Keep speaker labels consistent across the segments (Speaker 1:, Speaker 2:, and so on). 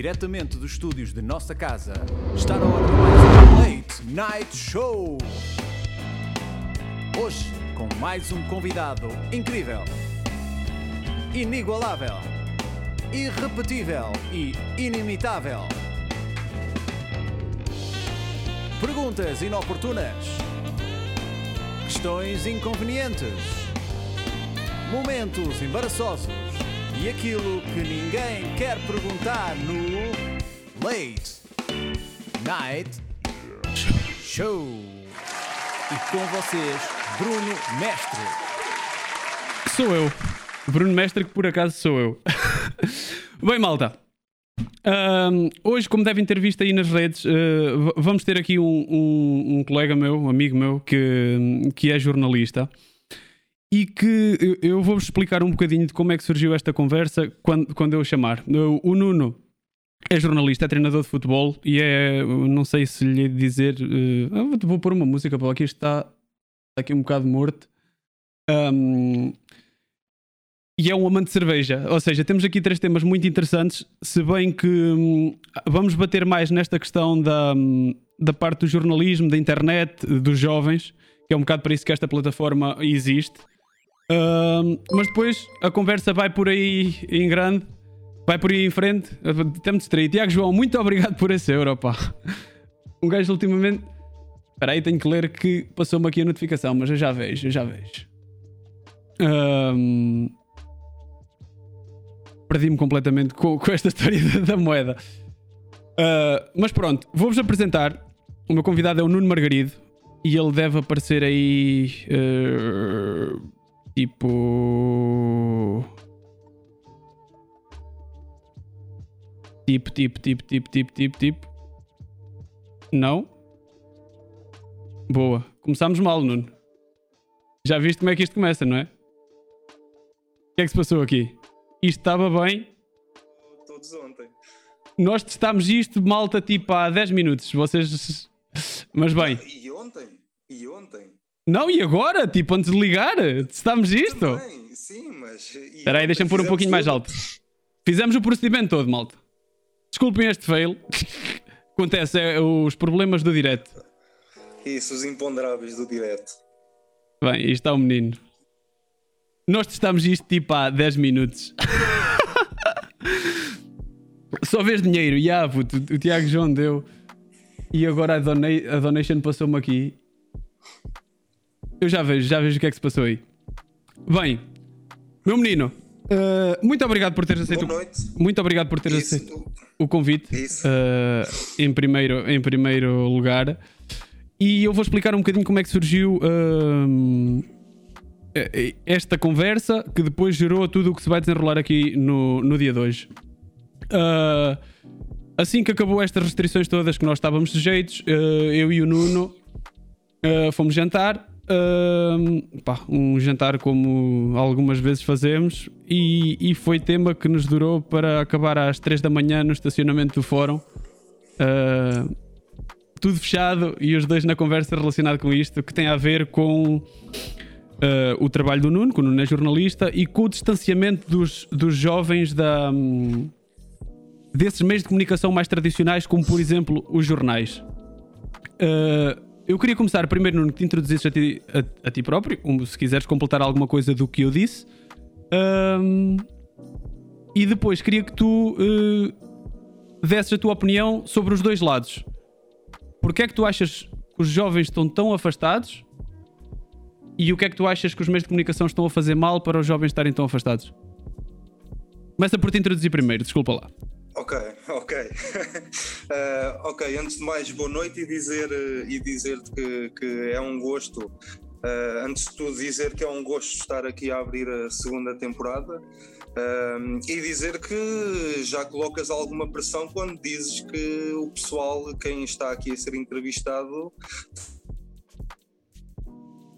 Speaker 1: Diretamente dos estúdios de nossa casa, está na hora de mais um Late Night Show. Hoje, com mais um convidado incrível, inigualável, irrepetível e inimitável. Perguntas inoportunas, questões inconvenientes, momentos embaraçosos e aquilo que ninguém quer perguntar no Late Night Show. E com vocês, Bruno Mestre.
Speaker 2: Sou eu. Bruno Mestre, que por acaso sou eu. Bem, malta. Ahm, hoje, como devem ter visto aí nas redes, v- vamos ter aqui um, um- um colega meu, um amigo meu, que, que é jornalista e que eu- vou-vos explicar um bocadinho de como é que surgiu esta conversa quando, quando eu chamar. O, Nuno é jornalista, é treinador de futebol e é, não sei se lhe dizer, ah, vou- pôr uma música para aqui, está, está aqui um bocado morto. Ahm, e é um amante de cerveja. Ou seja, temos aqui três temas muito interessantes, se bem que hum, vamos bater mais nesta questão da, hum, da parte do jornalismo, da internet, dos jovens, que é um bocado para isso que esta plataforma existe. Hum, mas depois a conversa vai por aí em grande, vai por aí em frente. Estamos distraídos. Tiago João, muito obrigado por esse euro, pá. Um gajo ultimamente. Espera aí, tenho que ler que passou-me aqui a notificação, mas eu já vejo, eu já vejo. Hum, Perdi-me completamente com, com esta história da, da moeda. Ah, mas pronto, vou-vos apresentar. O meu convidado é o Nuno Margarido e ele deve aparecer aí. ah, tipo. Tipo, tipo, tipo, tipo, tipo, tipo, tipo. Não? Boa. Começámos mal, Nuno. Já viste como é que isto começa, não é? O que é que se passou aqui? Isto estava bem.
Speaker 3: todos ontem.
Speaker 2: Nós testámos isto, malta, tipo há 10 minutos. Vocês. Mas bem.
Speaker 3: E ontem? E ontem?
Speaker 2: Não, e agora? Tipo, antes de ligar? Testámos isto?
Speaker 3: Também, sim, mas.
Speaker 2: Espera aí, deixa-me pôr um pouquinho mais alto. Fizemos o procedimento todo, malta. Desculpem este fail. Acontece, é os problemas do direto.
Speaker 3: Isso, os imponderáveis do direto.
Speaker 2: Bem, isto está o menino. Nós testámos isto tipo há 10 minutos. Só vês dinheiro. E ah, puto, o Tiago João deu. E agora a, dona a donation passou-me aqui. Eu já vejo, já vejo o que é que se passou aí. Bem, meu menino, eh, muito obrigado por teres aceito.
Speaker 3: Boa noite.
Speaker 2: Muito obrigado por teres
Speaker 3: Isso,
Speaker 2: aceito o convite
Speaker 3: Isso.
Speaker 2: eh, em, primeiro, em primeiro lugar. E eu vou explicar um bocadinho como é que surgiu eh, esta conversa que depois gerou tudo o que se vai desenrolar aqui no, no dia de hoje. Ah, assim que acabou estas restrições todas que nós estávamos sujeitos, eu e o Nuno fomos jantar. Ahm, pá, um jantar como algumas vezes fazemos e, e foi tema que nos durou para acabar às 3 da manhã no estacionamento do fórum. Ah, tudo fechado e os dois na conversa relacionada com isto que tem a ver com ah, o trabalho do Nuno, que o Nuno é jornalista e com o distanciamento dos, dos jovens da, hum, desses meios de comunicação mais tradicionais como por exemplo os jornais. Uh, eu queria começar primeiro, Nuno, que te introduzisses a ti, a, a ti próprio, um, se quiseres completar alguma coisa do que eu disse. Um, e depois queria que tu uh, desses a tua opinião sobre os dois lados. Porquê é que tu achas que os jovens estão tão afastados? E o que é que tu achas que os meios de comunicação estão a fazer mal para os jovens estarem tão afastados? Começa por te introduzir primeiro, desculpa lá.
Speaker 3: Ok, ok. Eh, ok, antes de mais, boa noite e dizer eh, e dizer-te que, que é um gosto. eh, antes de tudo, dizer que é um gosto estar aqui a abrir a segunda temporada. E dizer que já colocas alguma pressão quando dizes que o pessoal, quem está aqui a ser entrevistado,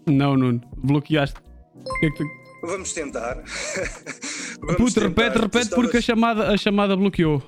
Speaker 2: Não, Nuno, bloqueaste. O que é que tu-
Speaker 3: vamos tentar. Vamos
Speaker 2: Puta,
Speaker 3: tentar.
Speaker 2: repete, repete porque a chamada, a chamada bloqueou.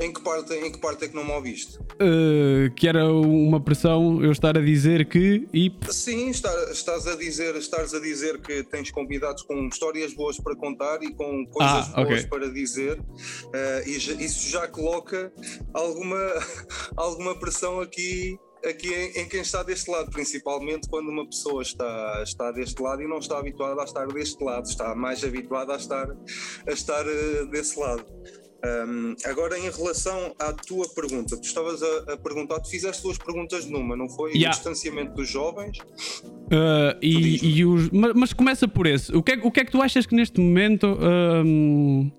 Speaker 3: Em que parte, em que parte é que não me ouviste?
Speaker 2: Uh, que era uma pressão eu estar a dizer que e
Speaker 3: sim está, estás a dizer estás a dizer que tens convidados com histórias boas para contar e com coisas ah, boas okay. para dizer uh, e já, isso já coloca alguma alguma pressão aqui aqui em, em, quem está deste lado, principalmente quando uma pessoa está, está deste lado e não está habituada a estar deste lado, está mais habituada a estar, a estar uh, desse lado. Um, agora, em relação à tua pergunta, tu estavas a, a, perguntar, tu fizeste duas perguntas numa, não foi? Yeah. O distanciamento dos jovens.
Speaker 2: Uh, e, e os, mas, mas, começa por esse. O que, é, o que é que tu achas que neste momento um,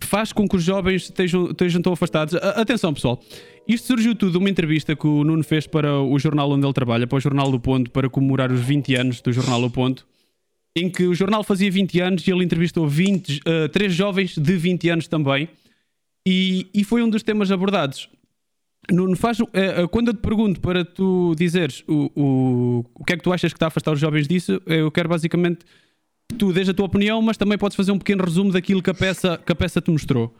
Speaker 2: faz com que os jovens estejam, estejam tão afastados? atenção, pessoal. Isto surgiu tudo de uma entrevista que o Nuno fez para o jornal onde ele trabalha, para o Jornal do Ponto, para comemorar os 20 anos do Jornal do Ponto em que o jornal fazia 20 anos e ele entrevistou 20, uh, três jovens de 20 anos também. E, e foi um dos temas abordados. Nuno, faz, uh, uh, quando eu te pergunto para tu dizeres o, o, o que é que tu achas que está a afastar os jovens disso, eu quero basicamente tu dês a tua opinião, mas também podes fazer um pequeno resumo daquilo que a peça, que a peça te mostrou.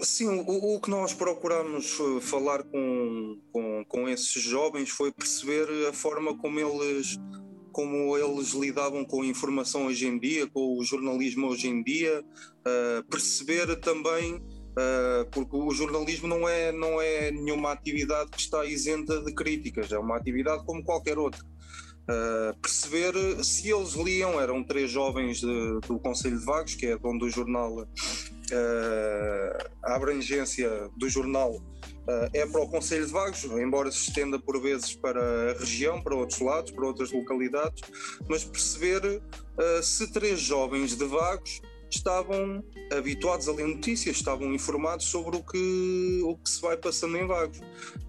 Speaker 3: Sim, o, o que nós procuramos eh, falar com, com, com esses jovens foi perceber a forma como eles como eles lidavam com a informação hoje em dia, com o jornalismo hoje em dia, uh, perceber também, uh, porque o jornalismo não é, não é nenhuma atividade que está isenta de críticas, é uma atividade como qualquer outra. Uh, perceber se eles liam, eram três jovens de, do Conselho de Vagos, que é onde o jornal, a abrangência do jornal Uh, é para o Conselho de Vagos, embora se estenda por vezes para a região, para outros lados, para outras localidades, mas perceber uh, se três jovens de Vagos estavam habituados a ler notícias, estavam informados sobre o que, o que se vai passando em Vagos.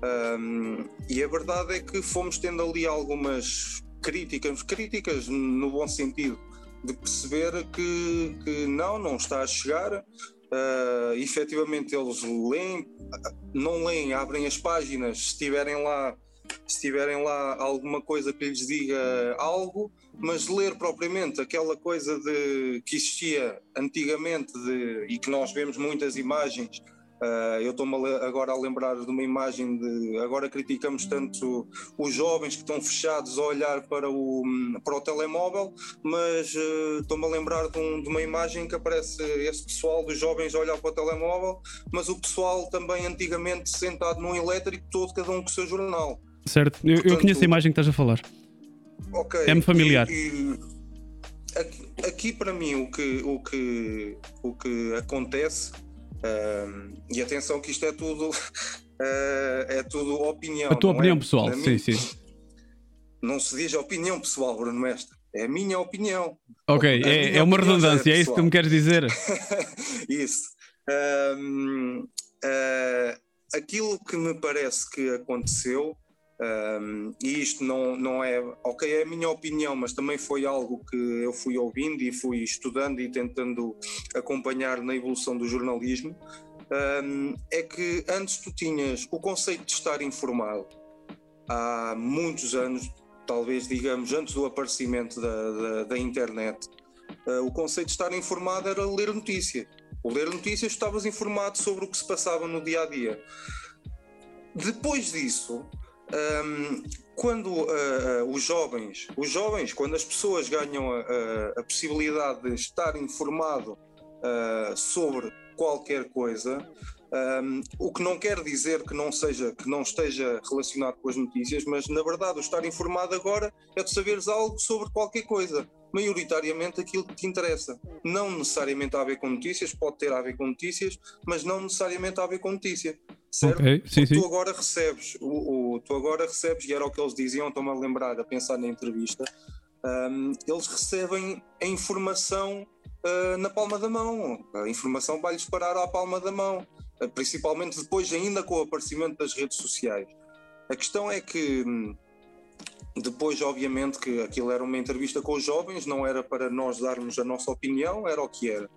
Speaker 3: Um, e a verdade é que fomos tendo ali algumas críticas, críticas no bom sentido, de perceber que, que não, não está a chegar, uh, efetivamente eles leem, não leem, abrem as páginas, se tiverem lá, se tiverem lá alguma coisa que lhes diga algo, mas ler propriamente aquela coisa de, que existia antigamente de, e que nós vemos muitas imagens Uh, eu estou-me agora a lembrar de uma imagem de. Agora criticamos tanto os jovens que estão fechados a olhar para o, para o telemóvel, mas uh, estou-me a lembrar de, um, de, uma imagem que aparece esse pessoal dos jovens a olhar para o telemóvel, mas o pessoal também antigamente sentado num elétrico, todo, cada um com o seu jornal.
Speaker 2: Certo, eu, Portanto, eu conheço a imagem que estás a falar.
Speaker 3: Ok.
Speaker 2: É-me familiar.
Speaker 3: E, e, aqui, aqui, para mim o que, o que, o que acontece Uh, e atenção que isto é tudo uh, é tudo opinião.
Speaker 2: A tua opinião
Speaker 3: é?
Speaker 2: pessoal, sim, sim.
Speaker 3: Não se diz opinião pessoal, Bruno Mestre. É a minha opinião.
Speaker 2: Ok, é, é uma redundância, é, é, isso que tu me queres dizer?
Speaker 3: isso. Uh, aquilo que me parece que aconteceu um, e isto não, não é, ok, é a minha opinião, mas também foi algo que eu fui ouvindo e fui estudando e tentando acompanhar na evolução do jornalismo. Um, é que antes tu tinhas o conceito de estar informado há muitos anos, talvez digamos antes do aparecimento da, da, da internet, uh, o conceito de estar informado era ler notícias. O ler notícias estavas informado sobre o que se passava no dia a dia. Depois disso, um, quando uh, os jovens, os jovens, quando as pessoas ganham a, a, possibilidade de estar informado uh, sobre qualquer coisa, um, o que não quer dizer que não seja que não esteja relacionado com as notícias, mas na verdade o estar informado agora é de saberes algo sobre qualquer coisa, maioritariamente aquilo que te interessa. Não necessariamente a ver com notícias, pode ter a ver com notícias, mas não necessariamente a ver com notícias certo?
Speaker 2: Okay, sim, sim.
Speaker 3: Tu agora recebes, o, o, tu agora recebes, e era o que eles diziam, estou-me a lembrar, a pensar na entrevista, um, eles recebem a informação uh, na palma da mão, a informação vai-lhes parar à palma da mão, uh, principalmente depois ainda com o aparecimento das redes sociais. A questão é que hum, depois, obviamente, que aquilo era uma entrevista com os jovens, não era para nós darmos a nossa opinião, era o que era.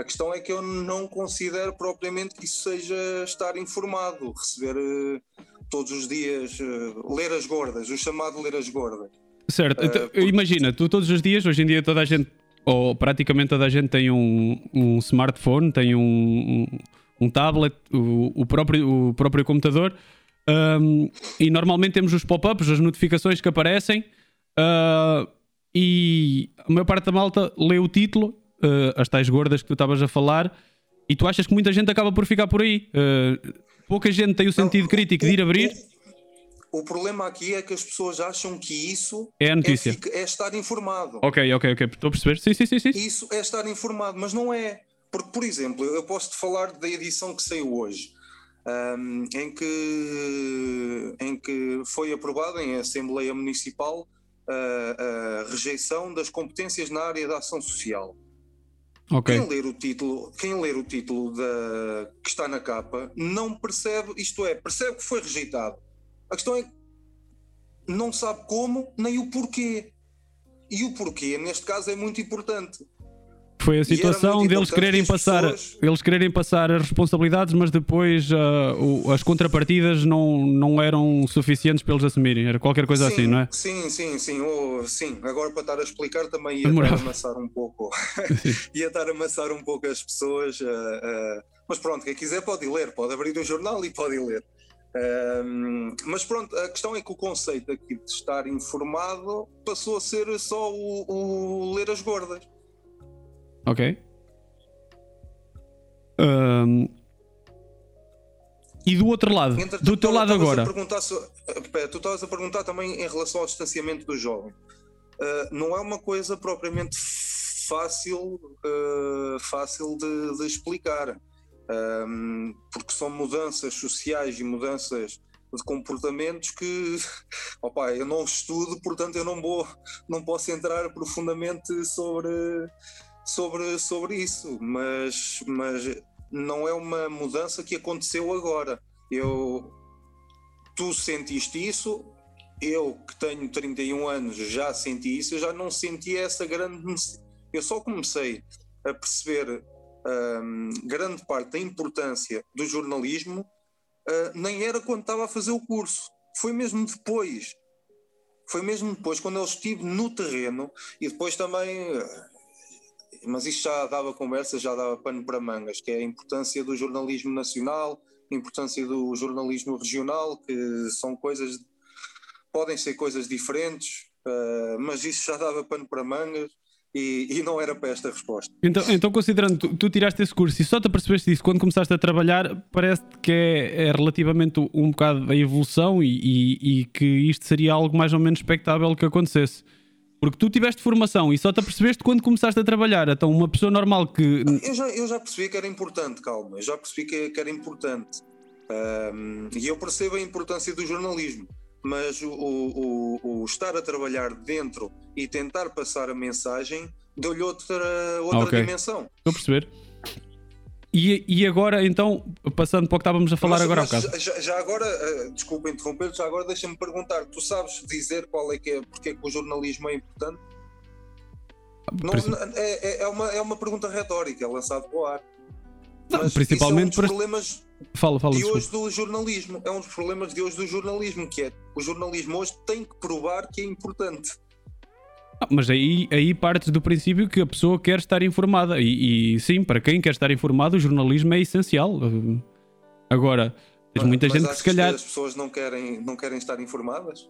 Speaker 3: A questão é que eu não considero propriamente que isso seja estar informado, receber uh, todos os dias, uh, ler as gordas, o chamado ler as gordas.
Speaker 2: Certo, uh, então, imagina, tu todos os dias, hoje em dia toda a gente, ou praticamente toda a gente tem um, um smartphone, tem um, um um tablet, o, o próprio, o próprio computador. Um, e normalmente temos os pop-ups, as notificações que aparecem. Uh, e a maior parte da malta lê o título, uh, as tais gordas que tu estavas a falar, e tu achas que muita gente acaba por ficar por aí. Uh, pouca gente tem o sentido
Speaker 3: Não,
Speaker 2: crítico de ir abrir.
Speaker 3: O, o problema aqui é que as pessoas acham que isso
Speaker 2: É a notícia.
Speaker 3: fica- é estar informado.
Speaker 2: Ok, ok, ok. Estou a perceber. Sim, sim, sim. sim.
Speaker 3: Isso é estar informado, mas não é. Porque, por exemplo, eu posso te falar da edição que saiu hoje, ahm, em, que, em que foi aprovada em Assembleia Municipal a, a rejeição das competências na área da ação social.
Speaker 2: Ok.
Speaker 3: Quem ler o título, quem ler o título da, que está na capa não percebe, isto é, percebe que foi rejeitado. A questão é não sabe como nem o porquê. E o porquê, neste caso, é muito importante.
Speaker 2: Foi a situação deles
Speaker 3: importante
Speaker 2: querem
Speaker 3: que as
Speaker 2: passar,
Speaker 3: pessoas-
Speaker 2: eles quererem passar as responsabilidades, mas depois ah, o- as contrapartidas não, não eram suficientes para eles assumirem. Era qualquer coisa
Speaker 3: sim,
Speaker 2: assim, não é?
Speaker 3: Sim, sim, sim. oh, sim. Agora para estar a explicar também ia
Speaker 2: Demorava.
Speaker 3: estar a amassar um pouco. ia estar a amassar um pouco as pessoas. ah, ah, mas pronto, quem quiser pode ler, pode abrir o jornal e pode ler. Ahm, mas pronto, a questão é que o conceito aqui de estar informado passou a ser só o, o ler as gordas.
Speaker 2: Ok. Ahm, e do outro lado,
Speaker 3: Entretanto,
Speaker 2: do teu lado
Speaker 3: a
Speaker 2: agora,
Speaker 3: eh, pera, tu estavas a perguntar também em relação ao distanciamento do jovem. Uh, não é uma coisa propriamente fácil, uh, fácil de, de explicar, Um, porque são mudanças sociais e mudanças de comportamentos que opa, eu não estudo, portanto eu não vou, não posso entrar profundamente sobre, sobre, sobre isso, mas, mas não é uma mudança que aconteceu agora. Eu, tu sentiste isso, eu que tenho 31 anos já senti isso, eu já não senti essa grande. Eu só comecei a perceber hum, grande parte da importância do jornalismo, ah, nem era quando estava a fazer o curso, foi mesmo depois. Foi mesmo depois, quando eu estive no terreno e depois também. ah, Mas isto já dava conversa, já dava pano para mangas, que é a importância do jornalismo nacional, a importância do jornalismo regional, que são coisas podem ser coisas diferentes, uh, mas isso já dava pano para mangas e, e não era para esta resposta.
Speaker 2: então, então considerando tu, tu tiraste esse curso e só te apercebeste disso quando começaste a trabalhar, parece que é, é relativamente um bocado da evolução e, e- e que isto seria algo mais ou menos expectável que acontecesse. Porque tu tiveste formação e só te apercebeste quando começaste a trabalhar. Então, uma pessoa normal que.
Speaker 3: Eu já, eu já percebi que era importante, calma, eu já percebi que, que era importante. Um, e eu percebo a importância do jornalismo, mas o, o- o- estar a trabalhar dentro e tentar passar a mensagem deu-lhe outra, outra
Speaker 2: ok.
Speaker 3: dimensão.
Speaker 2: Estou a perceber. E, e agora, então, passando para o que estávamos a falar
Speaker 3: Mas-
Speaker 2: agora
Speaker 3: mas
Speaker 2: bocado.
Speaker 3: já, já agora, eh, desculpa interromper, já agora deixa-me perguntar: tu sabes dizer qual é que é, porque é que o jornalismo é importante? Não, é, é- é uma, é uma pergunta retórica, é lançado para o ar.
Speaker 2: Não,
Speaker 3: Mas
Speaker 2: principalmente
Speaker 3: isso é um dos problemas
Speaker 2: Fala, fala.
Speaker 3: de
Speaker 2: desculpa.
Speaker 3: hoje do jornalismo. É um dos problemas de hoje do jornalismo, que é o jornalismo hoje tem que provar que é importante.
Speaker 2: Mas aí, aí partes do princípio que a pessoa quer estar informada. E, e sim, para quem quer estar informado, o jornalismo é essencial. Agora, tens muita
Speaker 3: Mas
Speaker 2: gente que se calhar.
Speaker 3: as pessoas não querem, não querem estar informadas?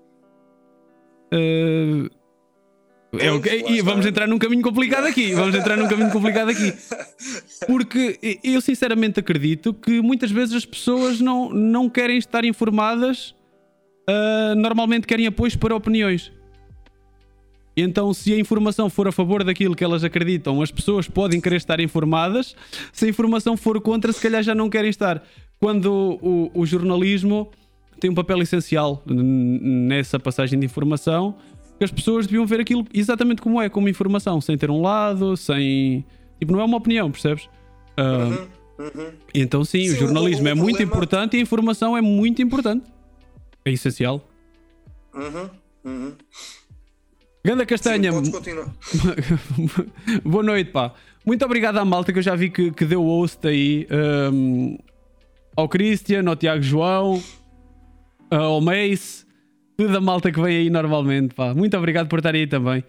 Speaker 2: uh, é
Speaker 3: Pois,
Speaker 2: ok,
Speaker 3: lá
Speaker 2: e vamos entrar num caminho complicado aqui. Vamos entrar num caminho complicado aqui. Porque eu sinceramente acredito que muitas vezes as pessoas não, não querem estar informadas, uh, normalmente querem apoios para opiniões. E Então, se a informação for a favor daquilo que elas acreditam, as pessoas podem querer estar informadas. Se a informação for contra, se calhar já não querem estar. Quando o, o jornalismo tem um papel essencial nessa passagem de informação, que as pessoas deviam ver aquilo exatamente como é, como informação, sem ter um lado, sem. Tipo, não é uma opinião, percebes? Ah,
Speaker 3: Uhum.
Speaker 2: Então, sim, o
Speaker 3: Sim,
Speaker 2: jornalismo
Speaker 3: o- o
Speaker 2: é muito
Speaker 3: problema-
Speaker 2: importante e a informação é muito importante. É essencial.
Speaker 3: Uhum. Uhum.
Speaker 2: Ganda
Speaker 3: Sim,
Speaker 2: Castanha,
Speaker 3: continuar.
Speaker 2: Boa noite, pá. Muito obrigado à malta que eu já vi que, que deu host aí. hum, ao Christian, ao Tiago João, ao Mace, toda a malta que vem aí normalmente, pá. Muito obrigado por estar aí também.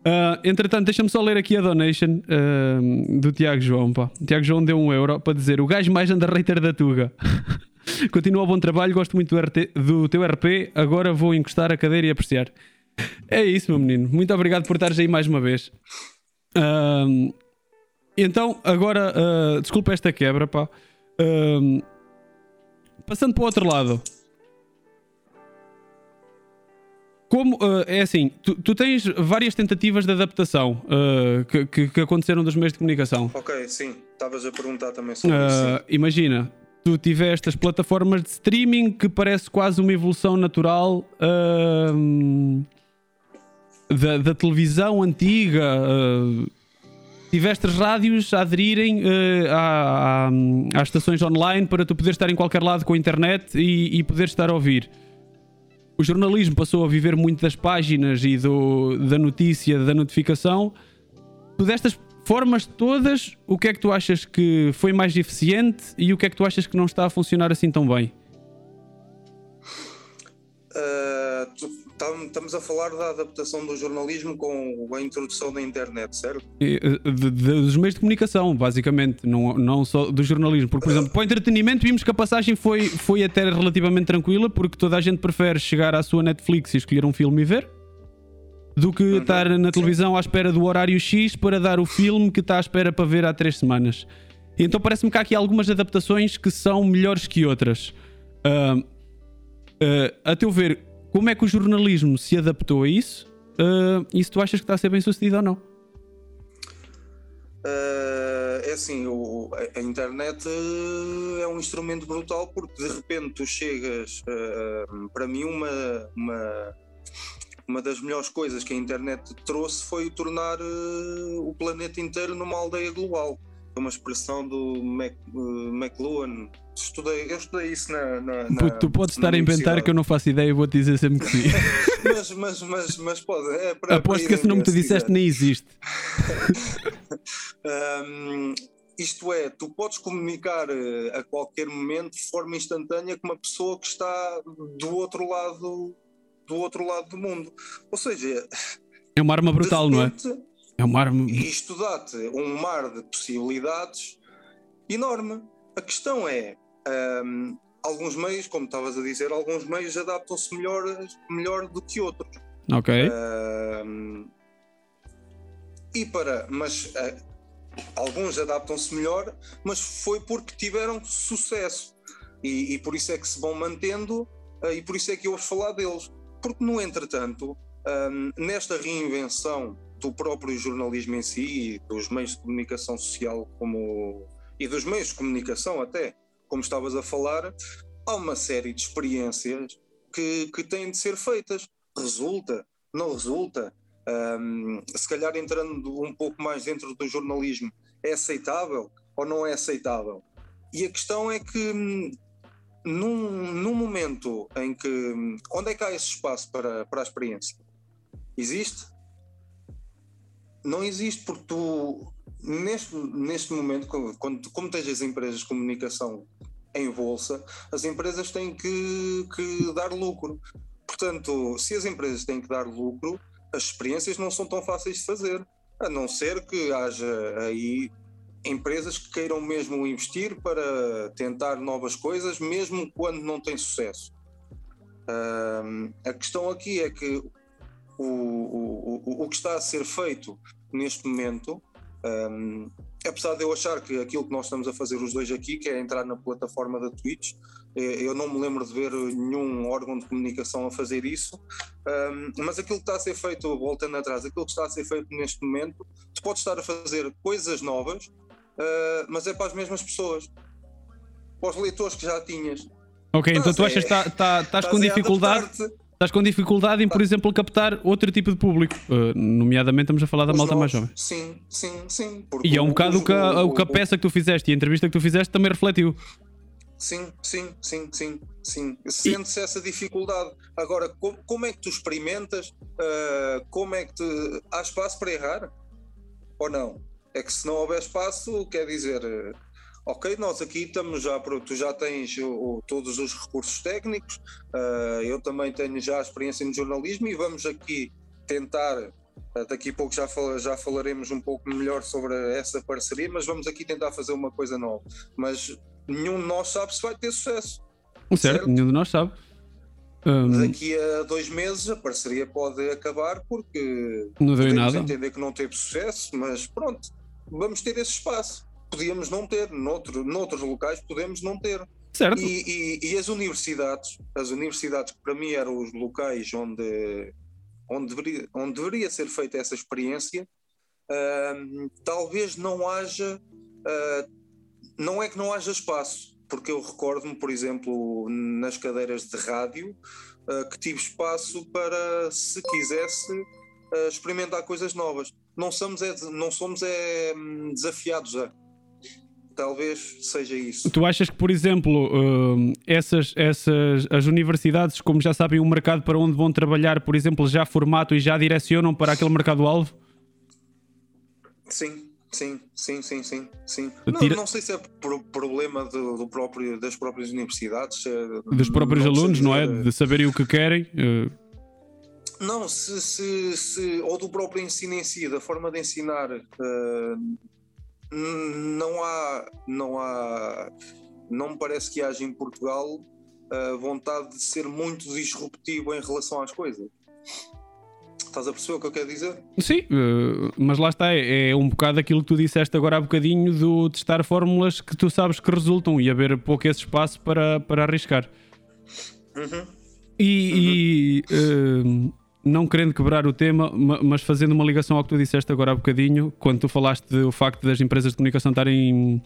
Speaker 2: Uh, entretanto, deixa-me só ler aqui a donation uh, do Tiago João. Pá. O Tiago João deu um euro para dizer: o gajo mais underrated da Tuga. Continua o bom trabalho, gosto muito do, RT, do, teu RP. Agora vou encostar a cadeira e apreciar. É isso, meu menino. Muito obrigado por estares aí mais uma vez. Uh, então, agora, desculpa esta quebra, pá. passando para o outro lado. Como uh, é assim, tu, tu, tens várias tentativas de adaptação uh, que, que, que, aconteceram dos meios de comunicação.
Speaker 3: Ok, sim. Estavas a perguntar também sobre uh,
Speaker 2: isso. Imagina, tu tiveste as plataformas de streaming que parece quase uma evolução natural da, da, televisão antiga. tiveste as rádios a aderirem à, à, às estações online para tu poderes estar em qualquer lado com a internet e, e poderes estar a ouvir o jornalismo passou a viver muito das páginas e do, da notícia, da notificação. Tu destas formas todas, o que é que tu achas que foi mais eficiente e o que é que tu achas que não está a funcionar assim tão bem?
Speaker 3: Uh, Estamos a falar da adaptação do jornalismo com a introdução da internet, certo?
Speaker 2: De, de, dos meios de comunicação, basicamente, não, não só do jornalismo. Porque, por exemplo, para o entretenimento vimos que a passagem foi, foi até relativamente tranquila, porque toda a gente prefere chegar à sua Netflix e escolher um filme e ver, do que uhum. estar na televisão à espera do horário X para dar o filme que está à espera para ver há três semanas. Então parece-me que há aqui algumas adaptações que são melhores que outras. Uh, uh, a teu ver, como é que o jornalismo se adaptou a isso? Uh, e se tu achas que está a ser bem sucedido ou não?
Speaker 3: Uh, é assim, o, a, internet uh, é um instrumento brutal porque de repente tu chegas. Uh, para mim, uma, uma, uma das melhores coisas que a internet trouxe foi tornar o planeta inteiro numa aldeia global. Uma expressão do Mac, McLuhan, estudei, eu estudei isso na. na, na
Speaker 2: tu podes estar a inventar que eu não faço ideia e vou-te dizer sempre que sim.
Speaker 3: mas, mas, mas, mas pode. É
Speaker 2: para, Aposto para que esse nome que tu disseste nem existe.
Speaker 3: um, isto é, tu podes comunicar eh, a qualquer momento de forma instantânea com uma pessoa que está do outro lado do outro lado do mundo. Ou seja,
Speaker 2: é uma arma brutal, repente, não é? É uma arma.
Speaker 3: Isto dá-te um mar de possibilidades enorme. A questão é, um, alguns meios, como estavas a dizer, alguns meios adaptam-se melhor, melhor do que outros.
Speaker 2: Ok.
Speaker 3: Um, e para, mas uh, alguns adaptam-se melhor, mas foi porque tiveram sucesso. E, e, por isso é que se vão mantendo, uh, e por isso é que eu vou falar deles. Porque, no entretanto, um, nesta reinvenção do próprio jornalismo em si e dos meios de comunicação social como e dos meios de comunicação até como estavas a falar, há uma série de experiências que, que têm de ser feitas. Resulta, não resulta. Um, se calhar entrando um pouco mais dentro do jornalismo, é aceitável ou não é aceitável? E a questão é que hum, num, num momento em que hum, onde é que há esse espaço para, para a experiência? Existe? Não existe porque tu neste, neste momento, quando, como tens as empresas de comunicação em bolsa, as empresas têm que, que dar lucro. Portanto, se as empresas têm que dar lucro, as experiências não são tão fáceis de fazer, a não ser que haja aí empresas que queiram mesmo investir para tentar novas coisas, mesmo quando não tem sucesso. Um, a questão aqui é que o, o, o, o que está a ser feito neste momento um, apesar de eu achar que aquilo que nós estamos a fazer os dois aqui, que é entrar na plataforma da Twitch, eh, eu não me lembro de ver nenhum órgão de comunicação a fazer isso, um, mas aquilo que está a ser feito, voltando atrás, aquilo que está a ser feito neste momento, tu podes estar a fazer coisas novas, uh, mas é para as mesmas pessoas, para os leitores que já tinhas.
Speaker 2: Ok, então tu achas que tá, tá, estás com dificuldade estás com dificuldade em, por exemplo, captar outro tipo de público. Uh, nomeadamente, estamos a falar da Os malta novos. mais jovem.
Speaker 3: Sim, sim, sim.
Speaker 2: E é um bocado o, que a, o que a peça que tu fizeste e a entrevista que tu fizeste também refletiu.
Speaker 3: Sim, sim, sim, sim, sim. Sente-se essa dificuldade. Agora, como, como, é que tu experimentas? Uh, como é que te... há espaço para errar? Ou não? É que se não houver espaço, quer dizer, ok, nós aqui estamos já, tu já tens o, todos os recursos técnicos, uh, eu também tenho já a experiência no jornalismo e vamos aqui tentar Uh, daqui a pouco já, fala, já falaremos um pouco melhor sobre essa parceria, mas vamos aqui tentar fazer uma coisa nova. Mas nenhum de nós sabe se vai ter sucesso.
Speaker 2: Certo, certo? nenhum de nós sabe.
Speaker 3: Um... Daqui a dois meses a parceria pode acabar porque
Speaker 2: não deu nada.
Speaker 3: entender que não teve sucesso, mas pronto, vamos ter esse espaço. Podíamos não ter, noutro, noutros locais podemos não ter.
Speaker 2: Certo.
Speaker 3: E, e, e, as universidades, as universidades que para mim eram os locais onde, onde, deveria, onde deveria ser feita essa experiência, uh, talvez não haja, uh, não é que não haja espaço, porque eu recordo-me, por exemplo, nas cadeiras de rádio, uh, que tive espaço para, se quisesse, uh, experimentar coisas novas. Não somos, é, não somos é, desafiados a. Talvez seja isso.
Speaker 2: Tu achas que, por exemplo, uh, essas, essas, as universidades, como já sabem o mercado para onde vão trabalhar, por exemplo, já formato e já direcionam para aquele mercado-alvo?
Speaker 3: Sim, Sim, sim, sim, sim, sim. Não, não, sei se é por problema do, do, próprio, das próprias universidades. É,
Speaker 2: Dos próprios não alunos, não é? De saberem o que querem. Uh...
Speaker 3: Não, se, se, se, ou do próprio ensino em si, da forma de ensinar, uh, não há, não há, não me parece que haja em Portugal a vontade de ser muito disruptivo em relação às coisas. Estás a perceber o que eu quero dizer?
Speaker 2: Sim, uh, mas lá está, é, é, um bocado aquilo que tu disseste agora há bocadinho do testar fórmulas que tu sabes que resultam e haver pouco esse espaço para, para arriscar.
Speaker 3: Uhum.
Speaker 2: E, uhum. e uh, não querendo quebrar o tema, mas fazendo uma ligação ao que tu disseste agora há bocadinho, quando tu falaste do facto das empresas de comunicação estarem em,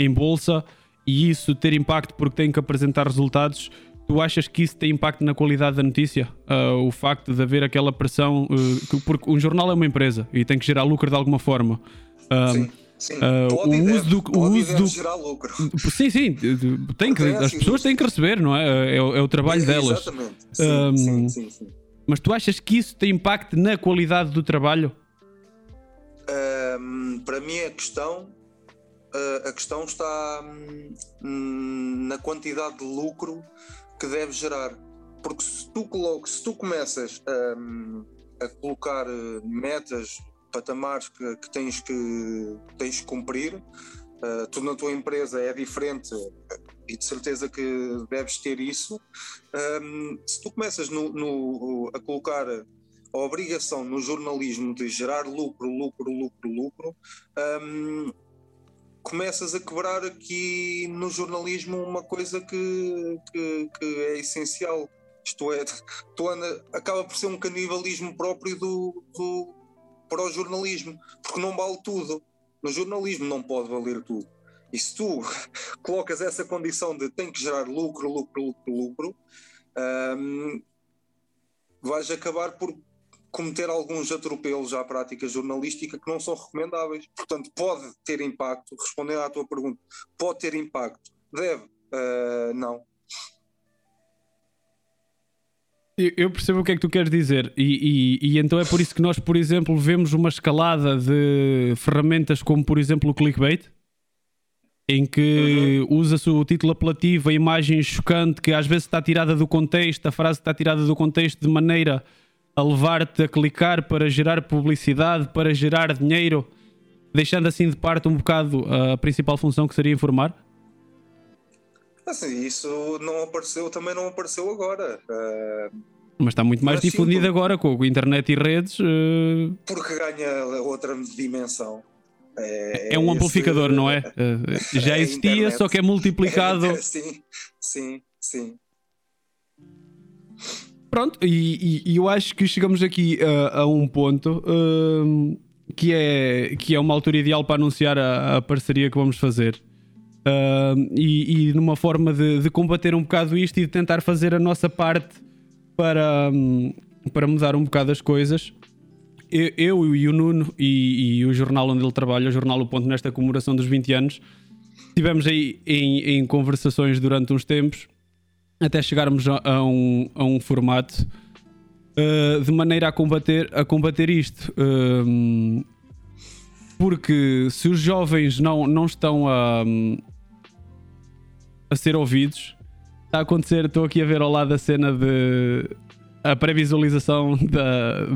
Speaker 2: em bolsa e isso ter impacto porque têm que apresentar resultados Tu achas que isso tem impacto na qualidade da notícia? Uh, o facto de haver aquela pressão. Uh, que, porque um jornal é uma empresa e tem que gerar lucro de alguma forma.
Speaker 3: Uh, sim. Sim, pode o uso do, o uso do
Speaker 2: gerar lucro. Sim, sim, tem que, as pessoas têm que receber, não é? É, é o trabalho
Speaker 3: sim,
Speaker 2: delas.
Speaker 3: Exatamente. Sim, um, sim, sim, sim,
Speaker 2: Mas tu achas que isso tem impacto na qualidade do trabalho?
Speaker 3: Um, para mim a questão a questão está hum, na quantidade de lucro que deve gerar. Porque se tu, se tu começas a, colocar eh, metas, patamares que, que tens que tens que cumprir, uh, tu na tua empresa é diferente e de certeza que deves ter isso. Um, se tu começas no, no, a colocar a obrigação no jornalismo de gerar lucro, lucro, lucro, lucro, um, começas a quebrar aqui no jornalismo uma coisa que, que, que é essencial. Isto é, Ana, acaba por ser um canibalismo próprio do, do, para o jornalismo, porque não vale tudo. No jornalismo não pode valer tudo. E se tu colocas essa condição de tem que gerar lucro, lucro, lucro, lucro, um, vais acabar por cometer alguns atropelos à prática jornalística que não são recomendáveis. Portanto, pode ter impacto, respondendo à tua pergunta, pode ter impacto, deve, uh, não.
Speaker 2: Eu percebo o que é que tu queres dizer, e, e, e, então é por isso que nós, por exemplo, vemos uma escalada de ferramentas como, por exemplo, o clickbait, em que uhum. usa-se o título apelativo, a imagem chocante que às vezes está tirada do contexto, a frase está tirada do contexto de maneira a levar-te a clicar para gerar publicidade, para gerar dinheiro, deixando assim de parte um bocado a principal função que seria informar?
Speaker 3: Assim, isso não apareceu, também não apareceu agora. Uh,
Speaker 2: mas está muito mais difundido sim, agora com a internet e redes. Uh...
Speaker 3: Porque ganha outra dimensão.
Speaker 2: É, é um amplificador, não é? Uh, já existia, só que é multiplicado.
Speaker 3: sim, sim, sim.
Speaker 2: Pronto, e, e, e, eu acho que chegamos aqui uh, a um ponto uh, que, é, que é uma altura ideal para anunciar a, a parceria que vamos fazer. Uh, e, e, numa forma de, de, combater um bocado isto e de tentar fazer a nossa parte para, um, para mudar um bocado as coisas. Eu, eu e o Nuno e, e, o jornal onde ele trabalha, o jornal O Ponto, nesta comemoração dos 20 anos, estivemos aí em, em conversações durante uns tempos até chegarmos a, a, um, a um formato uh, de maneira a combater, a combater isto. Uh, porque se os jovens não, não estão a, a ser ouvidos, está a acontecer. Estou aqui a ver ao lado da cena de a pré-visualização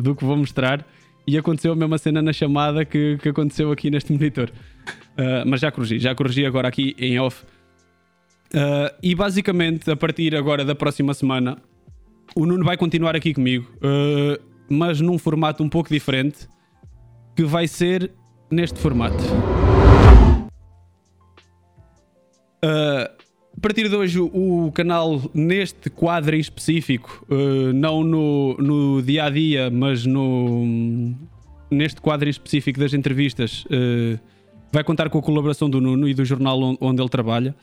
Speaker 2: do que vou mostrar. E aconteceu a mesma cena na chamada que, que aconteceu aqui neste monitor. Uh, mas já corrigi, já corrigi agora aqui em off. Uh, e basicamente, a partir agora da próxima semana, o Nuno vai continuar aqui comigo, uh, mas num formato um pouco diferente, que vai ser neste formato. Uh, a partir de hoje, o canal, neste quadro em específico, uh, não no, no dia a dia, mas no, neste quadro em específico das entrevistas, uh, vai contar com a colaboração do Nuno e do jornal onde ele trabalha,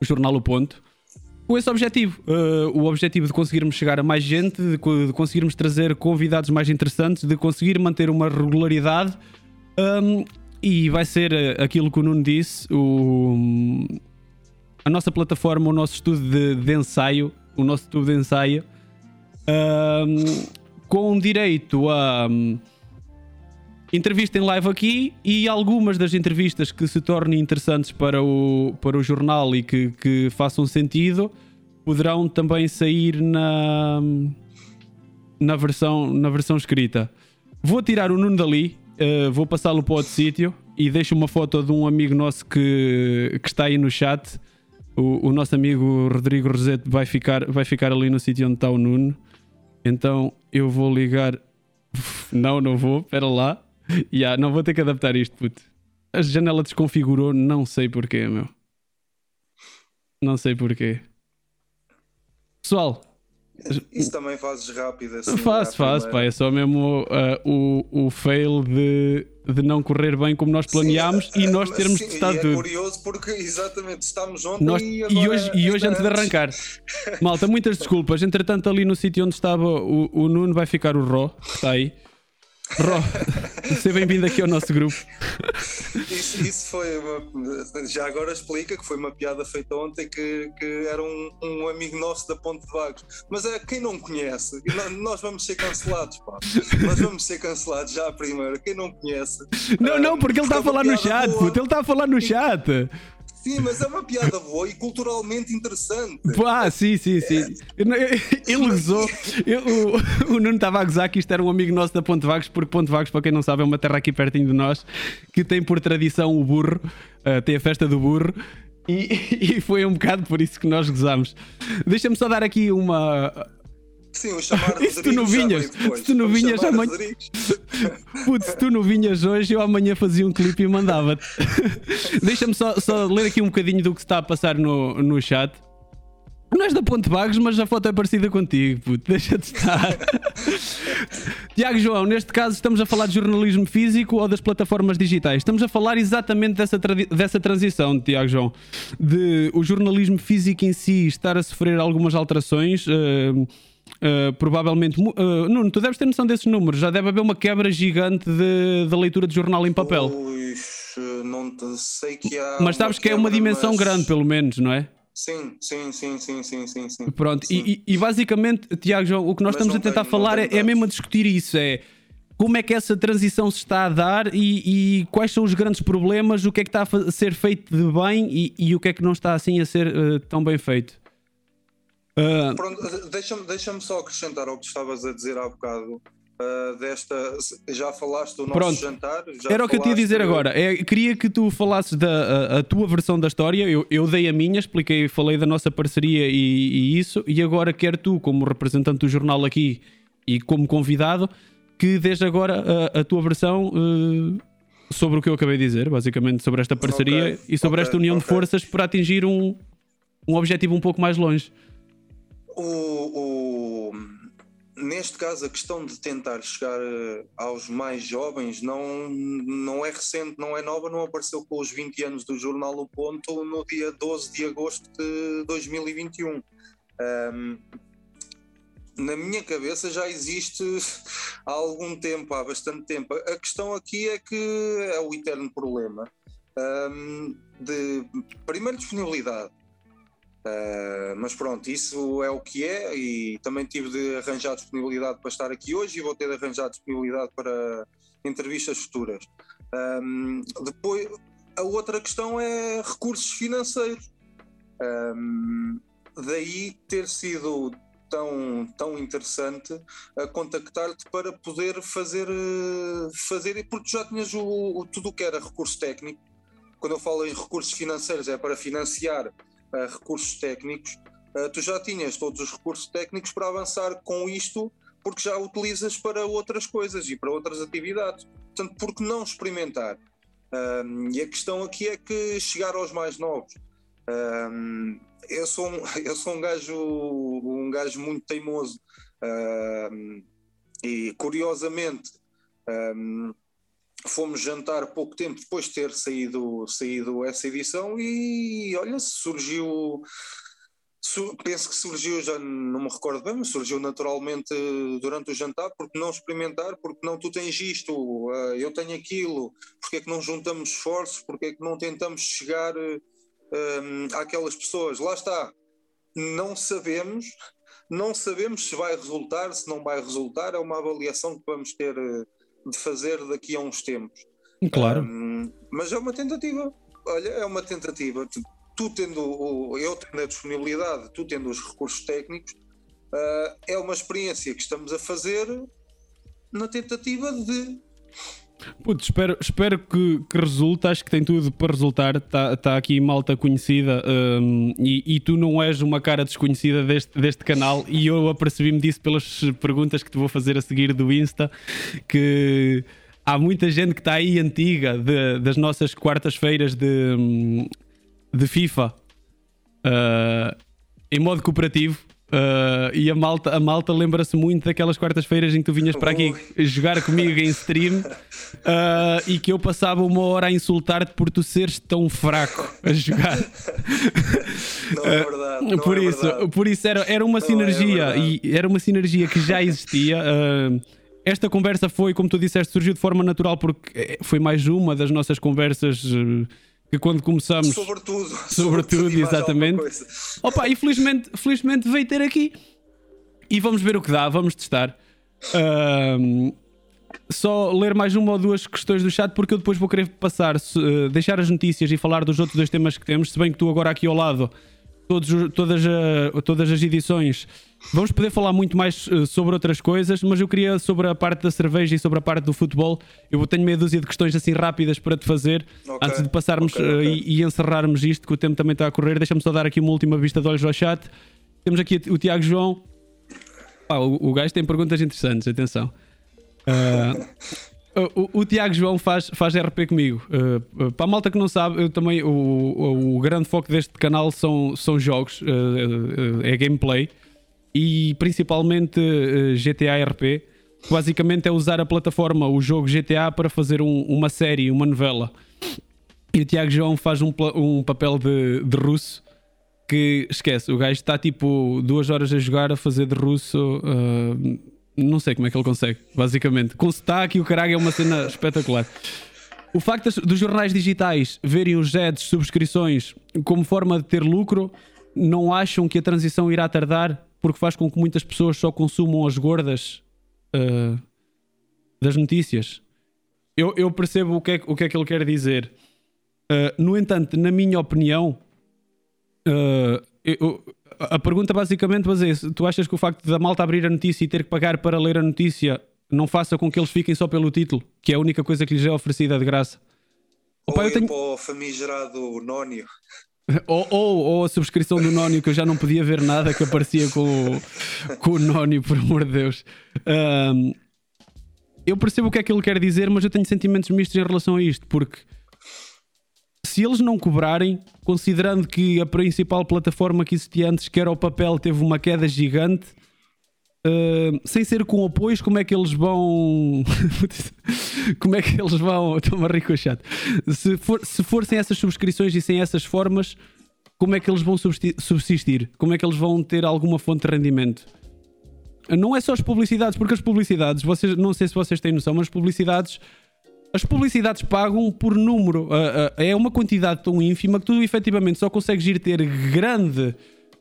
Speaker 2: o Jornal O Ponto, com esse objetivo. Uh, o objetivo de conseguirmos chegar a mais gente, de, de, conseguirmos trazer convidados mais interessantes, de conseguir manter uma regularidade. Um, e vai ser aquilo que o Nuno disse: o nossa plataforma, o nosso estudo de, de ensaio, o nosso estudo de ensaio, um, com direito a um, entrevista em live aqui e algumas das entrevistas que se tornem interessantes para o, para o jornal e que, que façam sentido poderão também sair na, na, versão, na versão escrita. Vou tirar o Nuno dali, uh, vou passá-lo para outro sítio e deixo uma foto de um amigo nosso que, que está aí no chat o, o nosso amigo Rodrigo Rosete vai ficar, vai ficar ali no sítio onde está o Nuno. Então eu vou ligar. Não, não vou, espera lá. Yeah, não vou ter que adaptar isto, puto. A janela desconfigurou, não sei porquê, meu. Não sei porquê. Pessoal,
Speaker 3: isso também fazes rápido assim.
Speaker 2: Faço, faço, pá. É só mesmo uh, o, o fail de, de não correr bem como nós planeámos sim, e nós termos sim, testado é tudo. É
Speaker 3: curioso porque exatamente estamos ontem
Speaker 2: nós,
Speaker 3: e,
Speaker 2: e, hoje, e hoje antes de arrancar. Malta, muitas desculpas. Entretanto, ali no sítio onde estava o, o Nuno vai ficar o Ró, que está aí. Ró, seja bem-vindo aqui ao nosso grupo.
Speaker 3: Isso, isso, foi uma, já agora explica que foi uma piada feita ontem que, que era um, um amigo nosso da Ponte de Vagos. Mas é quem não conhece, nós vamos ser cancelados, pá. Nós vamos ser cancelados já primeiro. Quem não conhece.
Speaker 2: Não, não, porque ele está a falar no chat, puto, ele está a falar no chat.
Speaker 3: Sim, mas é uma piada boa e culturalmente interessante.
Speaker 2: Ah, sim, sim, sim. Ele gozou. o, o Nuno estava a gozar que isto era um amigo nosso da Ponte Vagos, porque Ponte Vagos, para quem não sabe, é uma terra aqui pertinho de nós que tem por tradição o burro, uh, tem a festa do burro. E, e, foi um bocado por isso que nós gozamos. Deixa-me só dar aqui uma,
Speaker 3: Sim, o chamar
Speaker 2: se tu não vinhas, se tu não vinhas amanhã. Putz, se tu não vinhas hoje, eu amanhã fazia um clipe e mandava-te. Deixa-me só, só ler aqui um bocadinho do que se está a passar no, no chat. Não és da Ponte Vagos, mas a foto é parecida contigo, puto. Deixa de estar. Tiago João, neste caso estamos a falar de jornalismo físico ou das plataformas digitais? Estamos a falar exatamente dessa, dessa transição, Tiago João. De o jornalismo físico em si estar a sofrer algumas alterações. Uh, Uh, provavelmente, uh, Nuno, tu deves ter noção desses números. Já deve haver uma quebra gigante da leitura de jornal em papel.
Speaker 3: Pois, não sei que há.
Speaker 2: Mas sabes que é uma dimensão
Speaker 3: mas...
Speaker 2: grande, pelo menos, não é?
Speaker 3: Sim, sim, sim, sim, sim, sim, sim.
Speaker 2: Pronto,
Speaker 3: sim.
Speaker 2: E, e, basicamente, Tiago João, o que nós mas estamos a tentar tenho, falar é, é mesmo a discutir isso: é como é que essa transição se está a dar e, e, quais são os grandes problemas, o que é que está a ser feito de bem e, e o que é que não está assim a ser uh, tão bem feito.
Speaker 3: Uh... deixa-me deixa só acrescentar ao que estavas a dizer há bocado. Uh, desta, já falaste do nosso Pronto. jantar?
Speaker 2: Era o que eu tinha a dizer agora. É, queria que tu falasses da a, a, tua versão da história. Eu, eu dei a minha, expliquei, falei da nossa parceria e, e, isso. E agora quero tu, como representante do jornal aqui e como convidado, que desde agora a, a tua versão uh, sobre o que eu acabei de dizer, basicamente sobre esta parceria okay. e sobre okay. esta união okay. de forças para atingir um, um objetivo um pouco mais longe.
Speaker 3: O, o, neste caso, a questão de tentar chegar eh, aos mais jovens não, não é recente, não é nova, não apareceu com os 20 anos do Jornal O Ponto no dia 12 de agosto de 2021. Um, na minha cabeça já existe há algum tempo, há bastante tempo. A questão aqui é que é o eterno problema um, de, primeiro, disponibilidade. Uh, mas pronto, isso é o que é e também tive de arranjar disponibilidade para estar aqui hoje e vou ter de arranjar disponibilidade para entrevistas futuras. Um, depois, a outra questão é recursos financeiros. Um, daí ter sido tão, tão interessante a contactar-te para poder fazer, fazer porque já tinhas o, o, tudo o que era recurso técnico. Quando eu falo em recursos financeiros, é para financiar recursos técnicos. Uh, tu já tinhas todos os recursos técnicos para avançar com isto, porque já utilizas para outras coisas e para outras atividades. Portanto, por que não experimentar? E a questão aqui é que chegar aos mais novos. Eu, sou um, eu sou um gajo, um gajo muito teimoso e curiosamente fomos jantar pouco tempo depois de ter saído, saído essa edição e olha, surgiu penso que surgiu, já não me recordo bem, mas surgiu naturalmente durante o jantar, porque não experimentar, porque não tu tens isto, uh, eu tenho aquilo, porque é que não juntamos esforços, porque é que não tentamos chegar um, àquelas pessoas, lá está, não sabemos, não sabemos se vai resultar, se não vai resultar, é uma avaliação que vamos ter eh, de fazer daqui a uns tempos.
Speaker 2: Claro.
Speaker 3: Um, mas é uma tentativa, olha, é uma tentativa tu tendo, o, eu tendo a disponibilidade, tu tendo os recursos técnicos, uh, é uma experiência que estamos a fazer na tentativa de.
Speaker 2: Putz, espero, espero que, que resulte, acho que tem tudo para resultar. Está tá aqui malta conhecida um, e, e, tu não és uma cara desconhecida deste, deste canal. E eu apercebi-me disso pelas perguntas que te vou fazer a seguir do Insta. Que há muita gente que está aí antiga de, das nossas quartas-feiras de, hum, de FIFA uh, em modo cooperativo. Uh, e a malta, a malta lembra-se muito daquelas quartas-feiras em que tu vinhas para aqui jogar comigo em stream uh, e que eu passava uma hora a insultar-te por tu seres tão fraco a jogar.
Speaker 3: Não é verdade. Não
Speaker 2: por,
Speaker 3: é
Speaker 2: isso,
Speaker 3: verdade.
Speaker 2: por isso era, era uma não é sinergia é e era uma sinergia que já existia. esta conversa foi, como tu disseste, surgiu de forma natural porque eh, foi mais uma das nossas conversas que quando começamos.
Speaker 3: Sobretudo.
Speaker 2: Sobretudo, exatamente. Opa, e felizmente, felizmente veio ter aqui. E vamos ver o que dá, vamos testar. Um, só ler mais uma ou duas questões do chat, porque eu depois vou querer passar, uh, deixar as notícias e falar dos outros dois temas que temos. Se bem que tu agora aqui ao lado, todos, todas, uh, todas as edições Vamos poder falar muito mais uh, sobre outras coisas, mas eu queria sobre a parte da cerveja e sobre a parte do futebol. Eu tenho meia dúzia de questões assim rápidas para te fazer okay. antes de passarmos okay, okay. Uh, e, e, encerrarmos isto, que o tempo também está a correr. Deixa-me só dar aqui uma última vista de olhos ao chat. Temos aqui o Tiago João. Ah, o, o gajo tem perguntas interessantes, atenção. Uh, o, o, Tiago João faz, faz RP comigo. Uh, uh, para a malta que não sabe, eu também o, o, o, grande foco deste canal são, são jogos, é gameplay e principalmente uh, GTA RP. Basicamente é usar a plataforma, o jogo GTA, para fazer um, uma série, uma novela. E o Tiago João faz um, um papel de, de, russo que esquece. O gajo está tipo duas horas a jogar a fazer de russo. Não sei como é que ele consegue, basicamente. Com sotaque e o caralho é uma cena espetacular. O facto dos jornais digitais verem os ads, subscrições, como forma de ter lucro, não acham que a transição irá tardar? porque faz com que muitas pessoas só consumam as gordas uh, das notícias. Eu, eu, percebo o que, é, o que é que ele quer dizer. Uh, no entanto, na minha opinião, uh, eu, a pergunta basicamente ser: tu achas que o facto da malta abrir a notícia e ter que pagar para ler a notícia não faça com que eles fiquem só pelo título, que é a única coisa que lhes é oferecida de graça?
Speaker 3: Opa, Ou eu tenho... para o famigerado Nónio.
Speaker 2: Ou, ou, ou, a subscrição do Nónio, que eu já não podia ver nada que aparecia com o, com o Nónio, por amor de Deus. Um, eu percebo o que é que ele quer dizer, mas eu tenho sentimentos mistos em relação a isto, porque se eles não cobrarem, considerando que a principal plataforma que existia antes, que era o papel, teve uma queda gigante, Uh, sem ser com apoios, como é que eles vão. como é que eles vão. Estou-me a rir chato. Se, for, se for sem essas subscrições e sem essas formas, como é que eles vão subsistir? Como é que eles vão ter alguma fonte de rendimento? Não é só as publicidades, porque as publicidades, vocês, não sei se vocês têm noção, mas as publicidades. As publicidades pagam por número. Uh, uh, é uma quantidade tão ínfima que tu efetivamente só consegues ir ter grande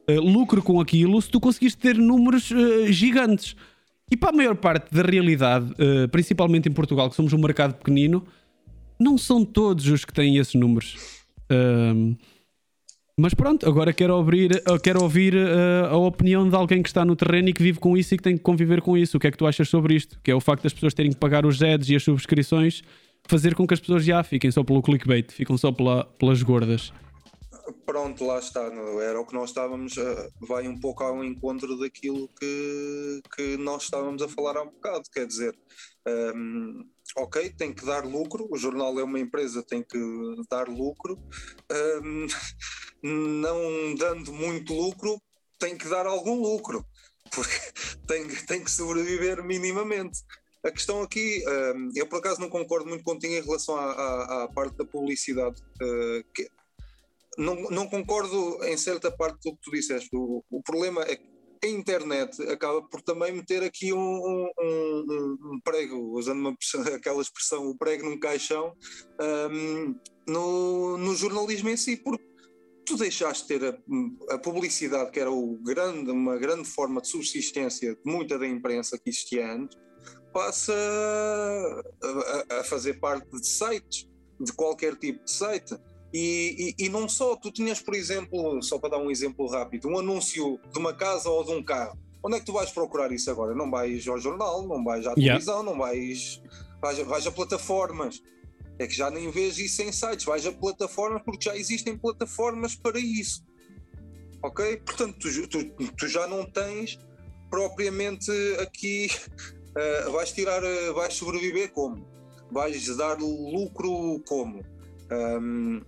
Speaker 2: uh, lucro com aquilo se tu conseguiste ter números gigantes. E para a maior parte da realidade, principalmente em Portugal, que somos um mercado pequenino, não são todos os que têm esses números. Mas pronto, agora quero ouvir, eu quero ouvir uh, a opinião de alguém que está no terreno e que vive com isso e que tem que conviver com isso. O que é que tu achas sobre isto? Que é o facto das pessoas terem que pagar os ads e as subscrições fazer com que as pessoas já fiquem só pelo clickbait, ficam só pela, pelas gordas.
Speaker 3: Pronto, lá está, era o que nós estávamos, uh, vai um pouco ao encontro daquilo que, que nós estávamos a falar há um bocado, quer dizer, um, ok, tem que dar lucro, o jornal é uma empresa, tem que dar lucro, um, não dando muito lucro, tem que dar algum lucro, porque tem, tem que sobreviver minimamente. A questão aqui, um, eu por acaso não concordo muito contigo em relação à, à, à parte da publicidade. Que, não, não concordo em certa parte do que tu disseste. O, o problema é que a internet acaba por também meter aqui um, um, um, um prego, usando uma, aquela expressão, o prego num caixão, um, no, no jornalismo em si, porque tu deixaste de ter a, a, publicidade, que era o grande, uma grande forma de subsistência de muita da imprensa que existia antes, passa a, a, a fazer parte de sites, de qualquer tipo de site. E, e, e, não só, tu tinhas, por exemplo, só para dar um exemplo rápido, um anúncio de uma casa ou de um carro. Onde é que tu vais procurar isso agora? Não vais ao jornal, não vais à televisão, yeah. não vais, vais, vais a plataformas. É que já nem vês isso em sites, vais a plataformas porque já existem plataformas para isso. Ok? Portanto, tu, tu, tu já não tens propriamente aqui. Uh, vais tirar, uh, vais sobreviver como? Vais dar lucro como? Um,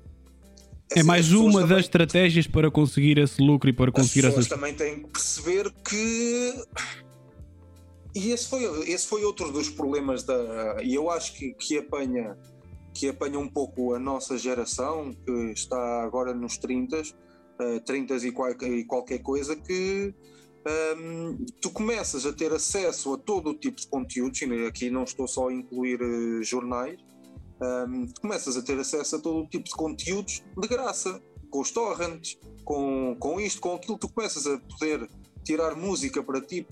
Speaker 2: é assim, mais uma das estratégias para conseguir esse lucro e para conseguir
Speaker 3: as pessoas também têm que perceber que e esse foi, esse foi outro dos problemas da e eu acho que, que apanha que apanha um pouco a nossa geração que está agora nos 30 uh, 30 e, qual, e qualquer coisa que um, tu começas a ter acesso a todo o tipo de conteúdos e aqui não estou só a incluir uh, jornais um, começas a ter acesso a todo o tipo de conteúdos de graça, com os torrents, com, com isto, com aquilo, tu começas a poder tirar música para ti,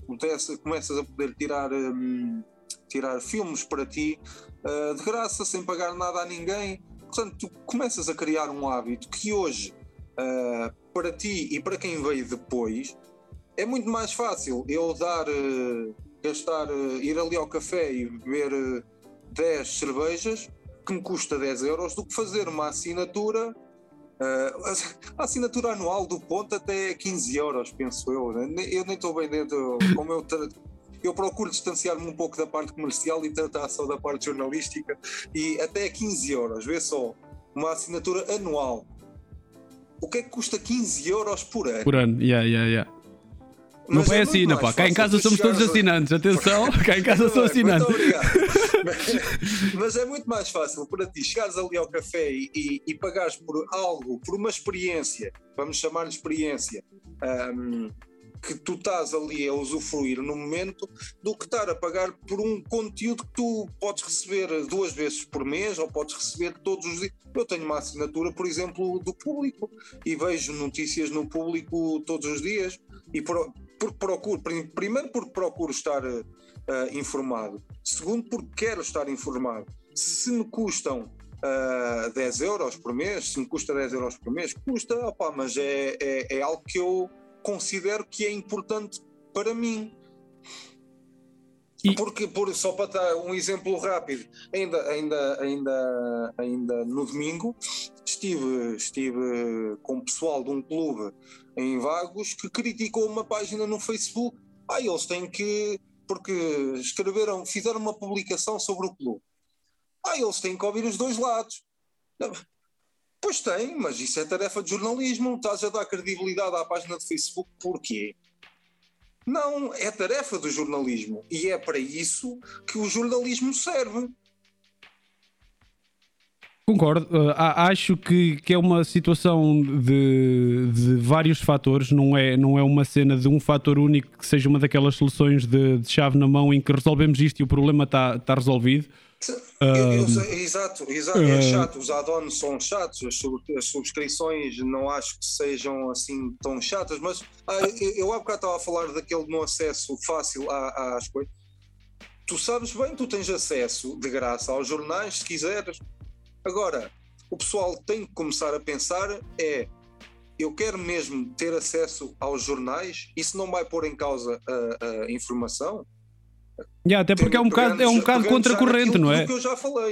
Speaker 3: começas a poder tirar, um, tirar filmes para ti uh, de graça, sem pagar nada a ninguém. Portanto, tu começas a criar um hábito que hoje, uh, para ti e para quem veio depois, é muito mais fácil eu dar, uh, gastar, ir ali ao café e beber 10 cervejas que me custa 10 euros do que fazer uma assinatura. Uh, a assinatura anual do ponto até 15 euros, penso eu. Né? Eu nem estou bem dentro, como eu, eu procuro distanciar-me um pouco da parte comercial e tratar só da parte jornalística, e até 15 euros, vê só, uma assinatura anual. O que é que custa 15 euros por ano?
Speaker 2: Por ano, yeah, yeah, yeah. Não foi é assim, não, pá. Cá em casa somos todos assinantes, atenção, cá em casa sou assinante. Muito obrigado.
Speaker 3: mas é muito mais fácil para ti chegares ali ao café e, e, e pagares por algo, por uma experiência, vamos chamar de experiência, um, que tu estás ali a usufruir no momento, do que estar a pagar por um conteúdo que tu podes receber duas vezes por mês ou podes receber todos os dias. Eu tenho uma assinatura, por exemplo, do público e vejo notícias no público todos os dias e por, porque procuro, primeiro porque procuro estar uh, informado, segundo porque quero estar informado. Se me custam uh, eh, 10 euros por mês, se me custa 10 euros por mês, custa, opa, mas é, é, é algo que eu considero que é importante para mim. E... Porque, por, só para dar um exemplo rápido, ainda, ainda, ainda, ainda no domingo estive, estive com o pessoal de um clube em Vagos que criticou uma página no Facebook. Ah, eles têm que. Porque escreveram, fizeram uma publicação sobre o clube. Ah, eles têm que ouvir os dois lados. Pois tem, mas isso é tarefa de jornalismo. Estás a dar credibilidade à página de Facebook. Porquê? Não, é tarefa do jornalismo. E é para isso que o jornalismo serve.
Speaker 2: Concordo. Uh, acho que, que é uma situação de, de vários fatores, não é, não é uma cena de um fator único que seja uma daquelas soluções de, de chave na mão em que resolvemos isto e o problema está tá resolvido.
Speaker 3: Eu, eu sei, exato, exato, é chato. Os add-ons são chatos, as, as, subscrições não acho que sejam assim tão chatas, mas ah, eu, eu há bocado estava a falar daquele no acesso fácil às coisas. Tu sabes bem, tu tens acesso de graça aos jornais se quiseres. Agora, o pessoal tem que começar a pensar é eu quero mesmo ter acesso aos jornais, isso não vai pôr em causa a, a informação.
Speaker 2: Yeah, até porque é um bocado, é um bocado contracorrente, não é?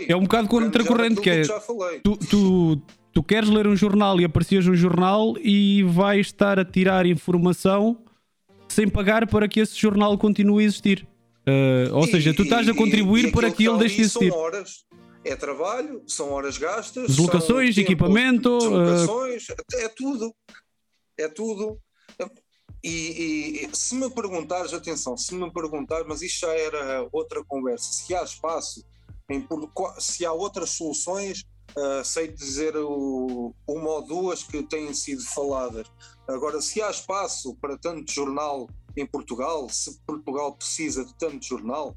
Speaker 2: É um bocado contracorrente que é. Tu, tu, tu queres ler um jornal e aprecias um jornal e vais estar a tirar informação sem pagar para que esse jornal continue a existir. Uh, ou e, seja, tu estás a contribuir e, e para que ele deixe de existir.
Speaker 3: São horas, é trabalho, são horas gastas,
Speaker 2: deslocações, tempo, equipamento,
Speaker 3: deslocações, uh... é tudo. É tudo. E, e, se me perguntares, atenção, se me perguntares, mas isto já era outra conversa, se há espaço, em, se há outras soluções, uh, sei dizer o, uma ou duas que têm sido faladas. Agora, se há espaço para tanto jornal em Portugal, se Portugal precisa de tanto jornal,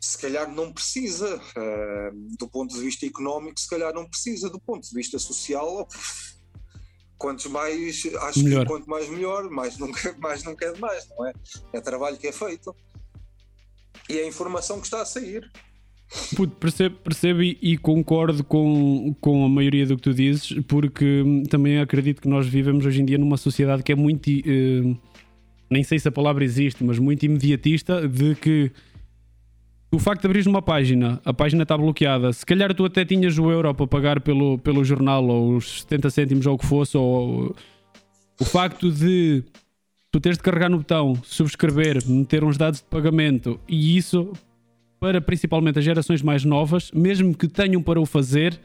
Speaker 3: se calhar não precisa, uh, do ponto de vista económico, se calhar não precisa, do ponto de vista social, quanto mais, acho melhor. que quanto mais melhor, mais nunca, mais não quer mais, não é? É trabalho que é feito. E é a informação que está a sair.
Speaker 2: Puto, percebo, percebo e, e, concordo com, com a maioria do que tu dizes, porque hum, também acredito que nós vivemos hoje em dia numa sociedade que é muito. Uh, nem sei se a palavra existe, mas muito imediatista, de que o facto de abrir uma página, a página está bloqueada. Se calhar tu até tinhas o euro para pagar pelo, pelo jornal, ou os 70 cêntimos, ou o que fosse, ou o facto de tu teres de carregar no botão, subscrever, meter uns dados de pagamento, e isso, para principalmente as gerações mais novas, mesmo que tenham para o fazer,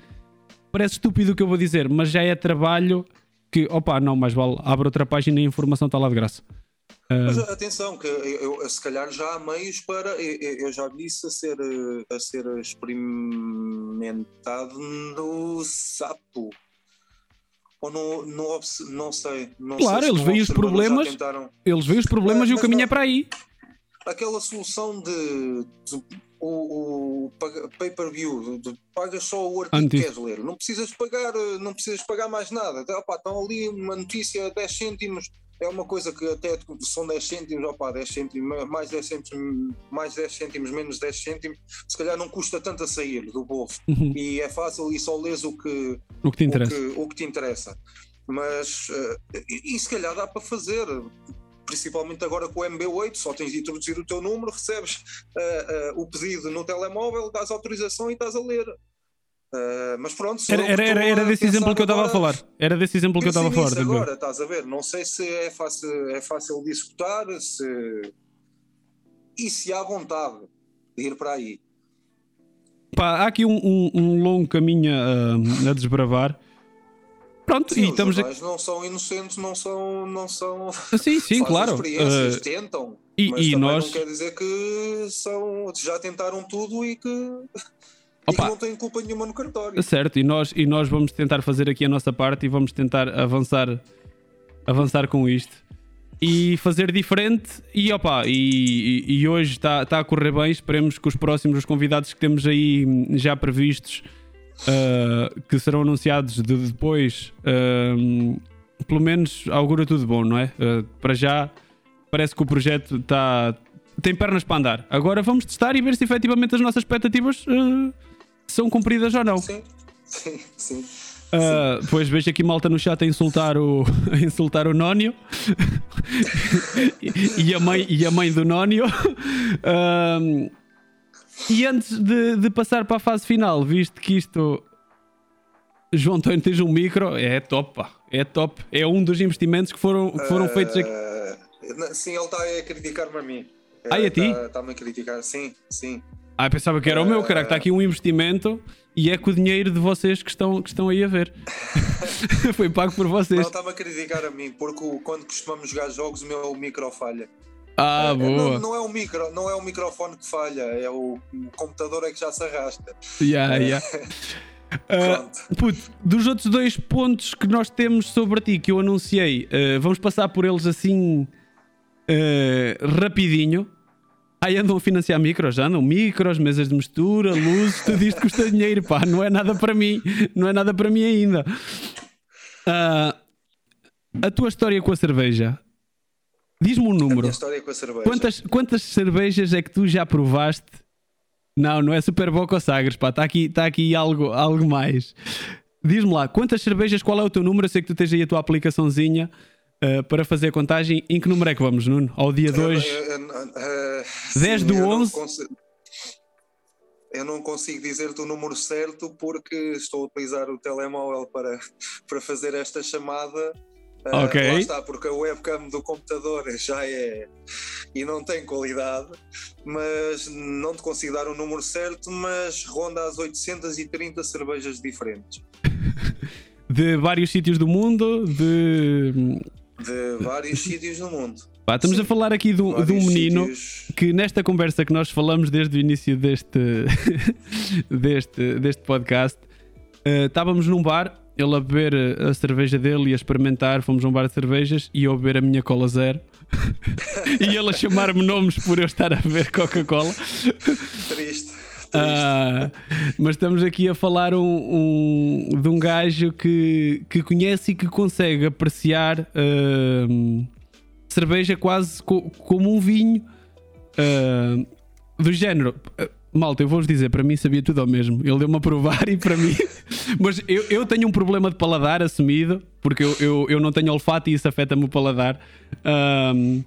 Speaker 2: parece estúpido o que eu vou dizer, mas já é trabalho que, opa, não, mais vale, abre outra página e a informação está lá de graça.
Speaker 3: Mas atenção, que eu, eu, se calhar já há meios para. Eu, eu já vi isso a ser, a ser experimentado no sapo. Ou no, no não sei. Não
Speaker 2: claro,
Speaker 3: sei
Speaker 2: eles veem os problemas. Eles veem os problemas mas, e o caminho não, é para aí.
Speaker 3: Aquela solução de, de o, o pay-per-view, pagas só o artigo que queres ler, não precisas pagar, não precisas pagar mais nada. Opa, estão ali uma notícia 10 cêntimos é uma coisa que até são 10 cêntimos, opa, 10 cêntimos, mais 10 cêntimos, mais 10 cêntimos, menos 10 cêntimos, se calhar não custa tanto a sair do bolso. Uhum. E é fácil e só lês o que,
Speaker 2: o que, te, interessa.
Speaker 3: O que, o que te interessa. Mas, uh, e, e se calhar dá para fazer, principalmente agora com o MB8, só tens de introduzir o teu número, recebes uh, uh, o pedido no telemóvel, dás autorização e estás a ler. Uh, mas pronto,
Speaker 2: era, era, era, era desse exemplo que eu estava a falar. Era desse exemplo que eu estava a falar.
Speaker 3: Agora, estás a ver? Não sei se é fácil, é fácil de executar se... e se há vontade de ir para aí.
Speaker 2: Pá, há aqui um, um, um longo caminho a, a desbravar. Pronto,
Speaker 3: sim,
Speaker 2: e estamos.
Speaker 3: Os não são inocentes, não são. Não são
Speaker 2: sim, sim, claro.
Speaker 3: Experiências, uh, tentam.
Speaker 2: E,
Speaker 3: mas
Speaker 2: e nós.
Speaker 3: Não quer dizer que são, já tentaram tudo e que Opa, e não têm culpa nenhuma no cartório.
Speaker 2: Certo, e nós, e nós vamos tentar fazer aqui a nossa parte e vamos tentar avançar, avançar com isto e fazer diferente. E opa, e, e, hoje está tá a correr bem. Esperemos que os próximos os convidados que temos aí já previstos, uh, que serão anunciados de depois, uh, pelo menos augura tudo bom, não é? Uh, para já, parece que o projeto está. Tem pernas para andar. Agora vamos testar e ver se efetivamente as nossas expectativas são cumpridas ou não.
Speaker 3: Sim, sim, sim.
Speaker 2: Uh, pois vejo aqui malta no chat a insultar o, a insultar o Nónio e, a mãe, e a mãe do Nónio. Uh, e antes de, de, passar para a fase final, visto que isto. João António, tens um micro, é top, pá. é top. É um dos investimentos que foram, que foram uh, feitos aqui.
Speaker 3: Sim, ele está a criticar-me a mim.
Speaker 2: Ah, e a ti?
Speaker 3: Está-me a criticar, sim, sim.
Speaker 2: Ah, pensava que era o meu, cara, que está aqui um investimento e é com o dinheiro de vocês que estão, que estão aí a ver. Foi pago por vocês.
Speaker 3: Não, estava a criticar a mim, porque quando costumamos jogar jogos, o meu micro falha.
Speaker 2: Ah,
Speaker 3: é,
Speaker 2: boa.
Speaker 3: Não, não, é o micro, não é o microfone que falha, é o, o computador é que já se arrasta.
Speaker 2: Yeah, é. yeah. Uh, puto, dos outros dois pontos que nós temos sobre ti que eu anunciei, uh, vamos passar por eles assim uh, rapidinho. Aí andam a financiar micros, já andam micros, mesas de mistura, luzes, tudo isto custa dinheiro, pá, não é nada para mim, não é nada para mim ainda. Uh, a tua história com a cerveja, diz-me um número. A
Speaker 3: história com a cerveja.
Speaker 2: Quantas, quantas cervejas é que tu já provaste? Não, não é Super Boca ou Sagres, pá, está aqui, tá aqui algo, algo mais. diz-me lá, quantas cervejas, qual é o teu número? Eu sei que tu tens aí a tua aplicaçãozinha uh, para fazer a contagem. Em que número é que vamos, Nuno? Ao dia 2? 10 do 11?
Speaker 3: eu não consigo dizer-te o número certo porque estou a utilizar o telemóvel para, para fazer esta chamada.
Speaker 2: Ah, ok. Uh,
Speaker 3: lá está, porque a webcam do computador já é e não tem qualidade, mas não te consigo dar o número certo, mas ronda as 830 cervejas diferentes.
Speaker 2: De vários sítios do mundo, de.
Speaker 3: De vários sítios do mundo.
Speaker 2: Pá, estamos Sim, a falar aqui de um, de um menino sítios... que nesta conversa que nós falamos desde o início deste, deste, deste podcast, uh, estávamos num bar, ele a beber a cerveja dele e a experimentar, fomos a um bar de cervejas e eu a beber a minha cola zero. e ele a chamar-me nomes por eu estar a beber Coca-Cola.
Speaker 3: Triste.
Speaker 2: Uh, mas estamos aqui a falar um, um, de um gajo que, que conhece e que consegue apreciar uh, cerveja quase co como um vinho uh, do género. Malta, eu vou-vos dizer, para mim sabia tudo ao mesmo. Ele deu-me a provar e para mim. Mas eu, eu tenho um problema de paladar assumido, porque eu, eu, eu não tenho olfato e isso afeta-me o paladar. Um,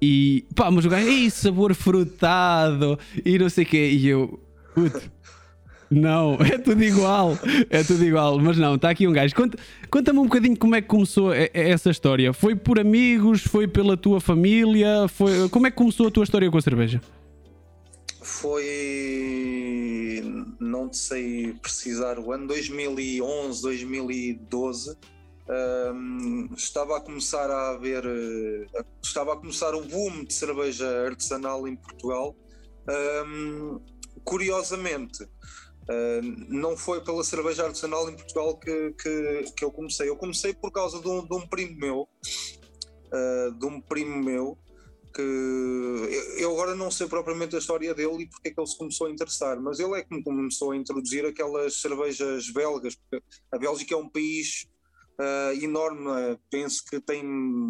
Speaker 2: e pá, mas o gajo, ei, sabor frutado e não sei o quê. E eu, puto, não, é tudo igual. É tudo igual. Mas não, está aqui um gajo. Conta-me um bocadinho como é que começou essa história. Foi por amigos? Foi pela tua família? Foi... Como é que começou a tua história com a cerveja?
Speaker 3: Foi. Não sei precisar o ano, 2011, 2012. Um, estava a começar a haver. Estava a começar o boom de cerveja artesanal em Portugal. Um, curiosamente, Uh, não foi pela cerveja artesanal em Portugal que, que, que, eu comecei. Eu comecei por causa de um, de um primo meu, uh, de um primo meu, que eu agora não sei propriamente a história dele e porque é que ele se começou a interessar, mas ele é que me começou a introduzir aquelas cervejas belgas, porque a Bélgica é um país uh, enorme. Penso que tem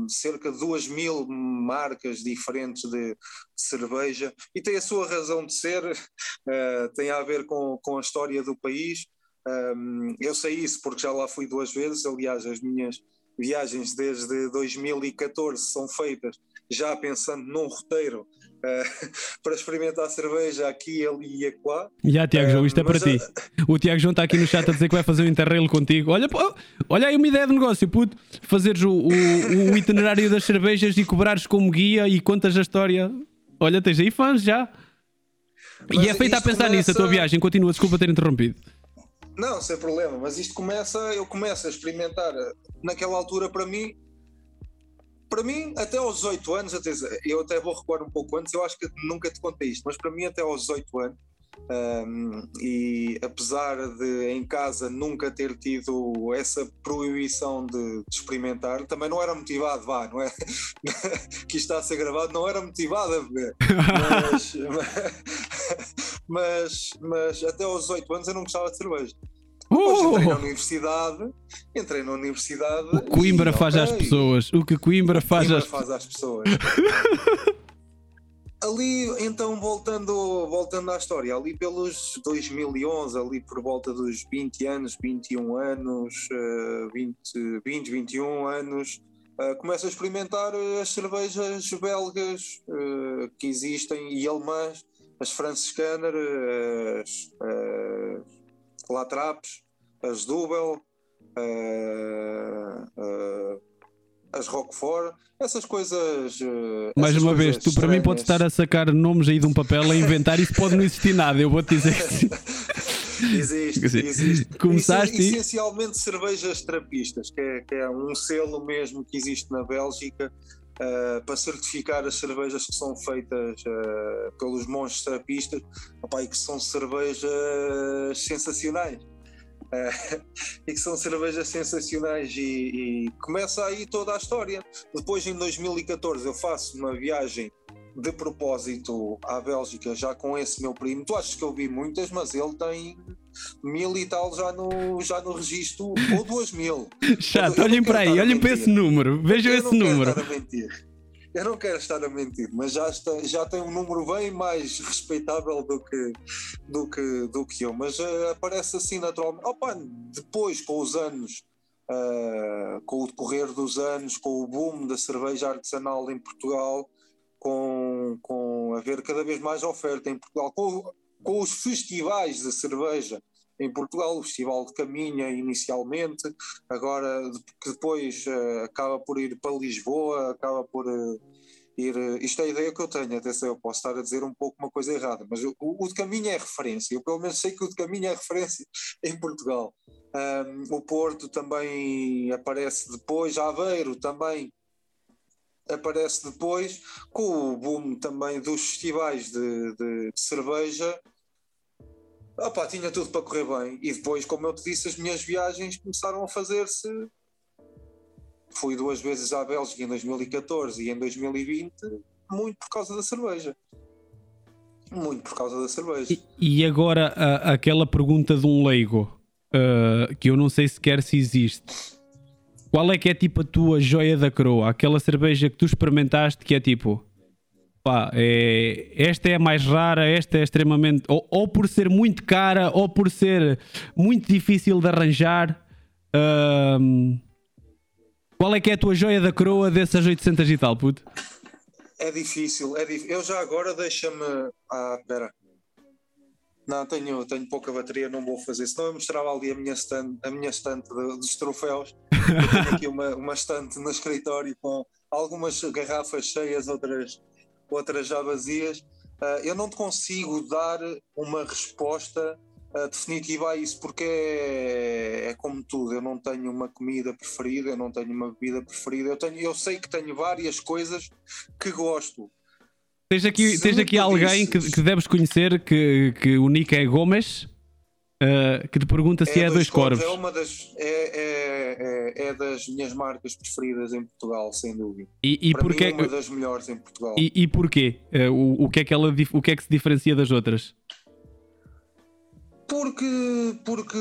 Speaker 3: cerca de duas mil marcas diferentes de, de cerveja e tem a sua razão de ser, uh, tem a ver com, com a história do país. Um, eu sei isso porque já lá fui duas vezes, aliás, as minhas viagens desde 2014 são feitas já pensando num roteiro uh, para experimentar cerveja aqui, ali e acolá.
Speaker 2: Já, Tiago João, isto é para ti. O Tiago João está aqui no chat a dizer que vai fazer um interrail contigo. Olha, olha aí uma ideia de negócio, puto. Fazeres o, o, o itinerário das cervejas e cobrares como guia e contas a história. Olha, tens aí fãs já. Mas e é feita a pensar começa... nisso a tua viagem. Continua, desculpa ter interrompido.
Speaker 3: Não, sem problema, mas isto começa, eu começo a experimentar. Naquela altura, para mim, para mim, até aos 18 anos, eu até vou recuar um pouco antes, eu acho que nunca te contei isto, mas para mim, até aos 18 anos, um, e apesar de em casa nunca ter tido essa proibição de, de, experimentar, também não era motivado, vá, não é? que está a ser gravado, não era motivado a beber. Mas, mas, mas, até aos 18 anos eu não gostava de cerveja. Depois entrei na uh! universidade, entrei na universidade.
Speaker 2: O Coimbra e, faz okay, às pessoas. O que Coimbra faz, Coimbra
Speaker 3: às... faz às pessoas. ali, então, voltando, voltando à história, ali pelos 2011, ali por volta dos 20 anos, 21 anos, 20, 20 21 anos, uh, começo a experimentar as cervejas belgas uh, que existem e alemãs, as franciscanas, as, as Latrapes, as Double, uh, uh, as Roquefort, essas coisas. Uh,
Speaker 2: Mais
Speaker 3: essas
Speaker 2: uma vez, tu para mim podes estar a sacar nomes aí de um papel a inventar, isso pode não existir nada, eu vou-te dizer
Speaker 3: existe, existe.
Speaker 2: Começaste.
Speaker 3: Essencialmente cervejas trapistas, que é, que é um selo mesmo que existe na Bélgica. Uh, para certificar as cervejas que são feitas uh, pelos monges trapistas opa, e que são cervejas sensacionais. Uh, e que são cervejas sensacionais e, e, começa aí toda a história. Depois em 2014 eu faço uma viagem de propósito à Bélgica já com esse meu primo. Tu achas que eu vi muitas, mas ele tem mil e tal já no, já no registro, ou duas mil.
Speaker 2: Chato, olhem para aí, olhem para esse número, vejam esse número.
Speaker 3: eu não quero estar a mentir, mas já, está, já tem um número bem mais respeitável do que, do que, do que eu. Mas uh, aparece assim naturalmente. Opa, depois, com os anos, uh, com o decorrer dos anos, com o boom da cerveja artesanal em Portugal, com, com haver cada vez mais oferta em Portugal, com, com os festivais de cerveja em Portugal, o Festival de Caminha inicialmente, agora que depois uh, acaba por ir para Lisboa, acaba por uh, ir. Uh, isto é a ideia que eu tenho, atenção, eu posso estar a dizer um pouco uma coisa errada, mas o, o de Caminha é referência, eu pelo menos sei que o de Caminha é referência em Portugal. Um, o Porto também aparece depois, Aveiro também aparece depois, com o boom também dos festivais de, de, de cerveja. Opa, tinha tudo para correr bem. E depois, como eu te disse, as minhas viagens começaram a fazer-se. Fui duas vezes à Bélgica em 2014 e em 2020, muito por causa da cerveja. Muito por causa da cerveja.
Speaker 2: E, e agora a, aquela pergunta de um leigo, uh, que eu não sei sequer se existe qual é que é tipo a tua joia da coroa? Aquela cerveja que tu experimentaste que é tipo. Pá, é, esta é a mais rara, esta é extremamente. Ou, ou, por ser muito cara, ou por ser muito difícil de arranjar. Um, qual é que é a tua joia da coroa dessas 800 e tal, puto?
Speaker 3: É difícil, é difícil. Eu já agora deixa-me. Ah, espera. Não, tenho, tenho pouca bateria, não vou fazer. Senão eu mostrava ali a minha stand, a minha estante dos troféus. Eu tenho aqui uma, uma estante no escritório com algumas garrafas cheias, outras, outras já vazias. Uh, eu não te consigo dar uma resposta uh, definitiva a isso, porque é, é, como tudo. Eu não tenho uma comida preferida, eu não tenho uma bebida preferida. Eu, tenho, eu sei que tenho várias coisas que gosto.
Speaker 2: Tens aqui, tens aqui alguém que, que deves conhecer que, que o nick é Gomes uh, que te pergunta se é, é dois corvos.
Speaker 3: É uma das, é, é, é, é, das minhas marcas preferidas em Portugal, sem dúvida.
Speaker 2: E, e
Speaker 3: Para
Speaker 2: porquê,
Speaker 3: é uma das melhores em Portugal.
Speaker 2: E, e porquê? Uh, o, o, que é que ela, o que é que se diferencia das outras?
Speaker 3: Porque, porque,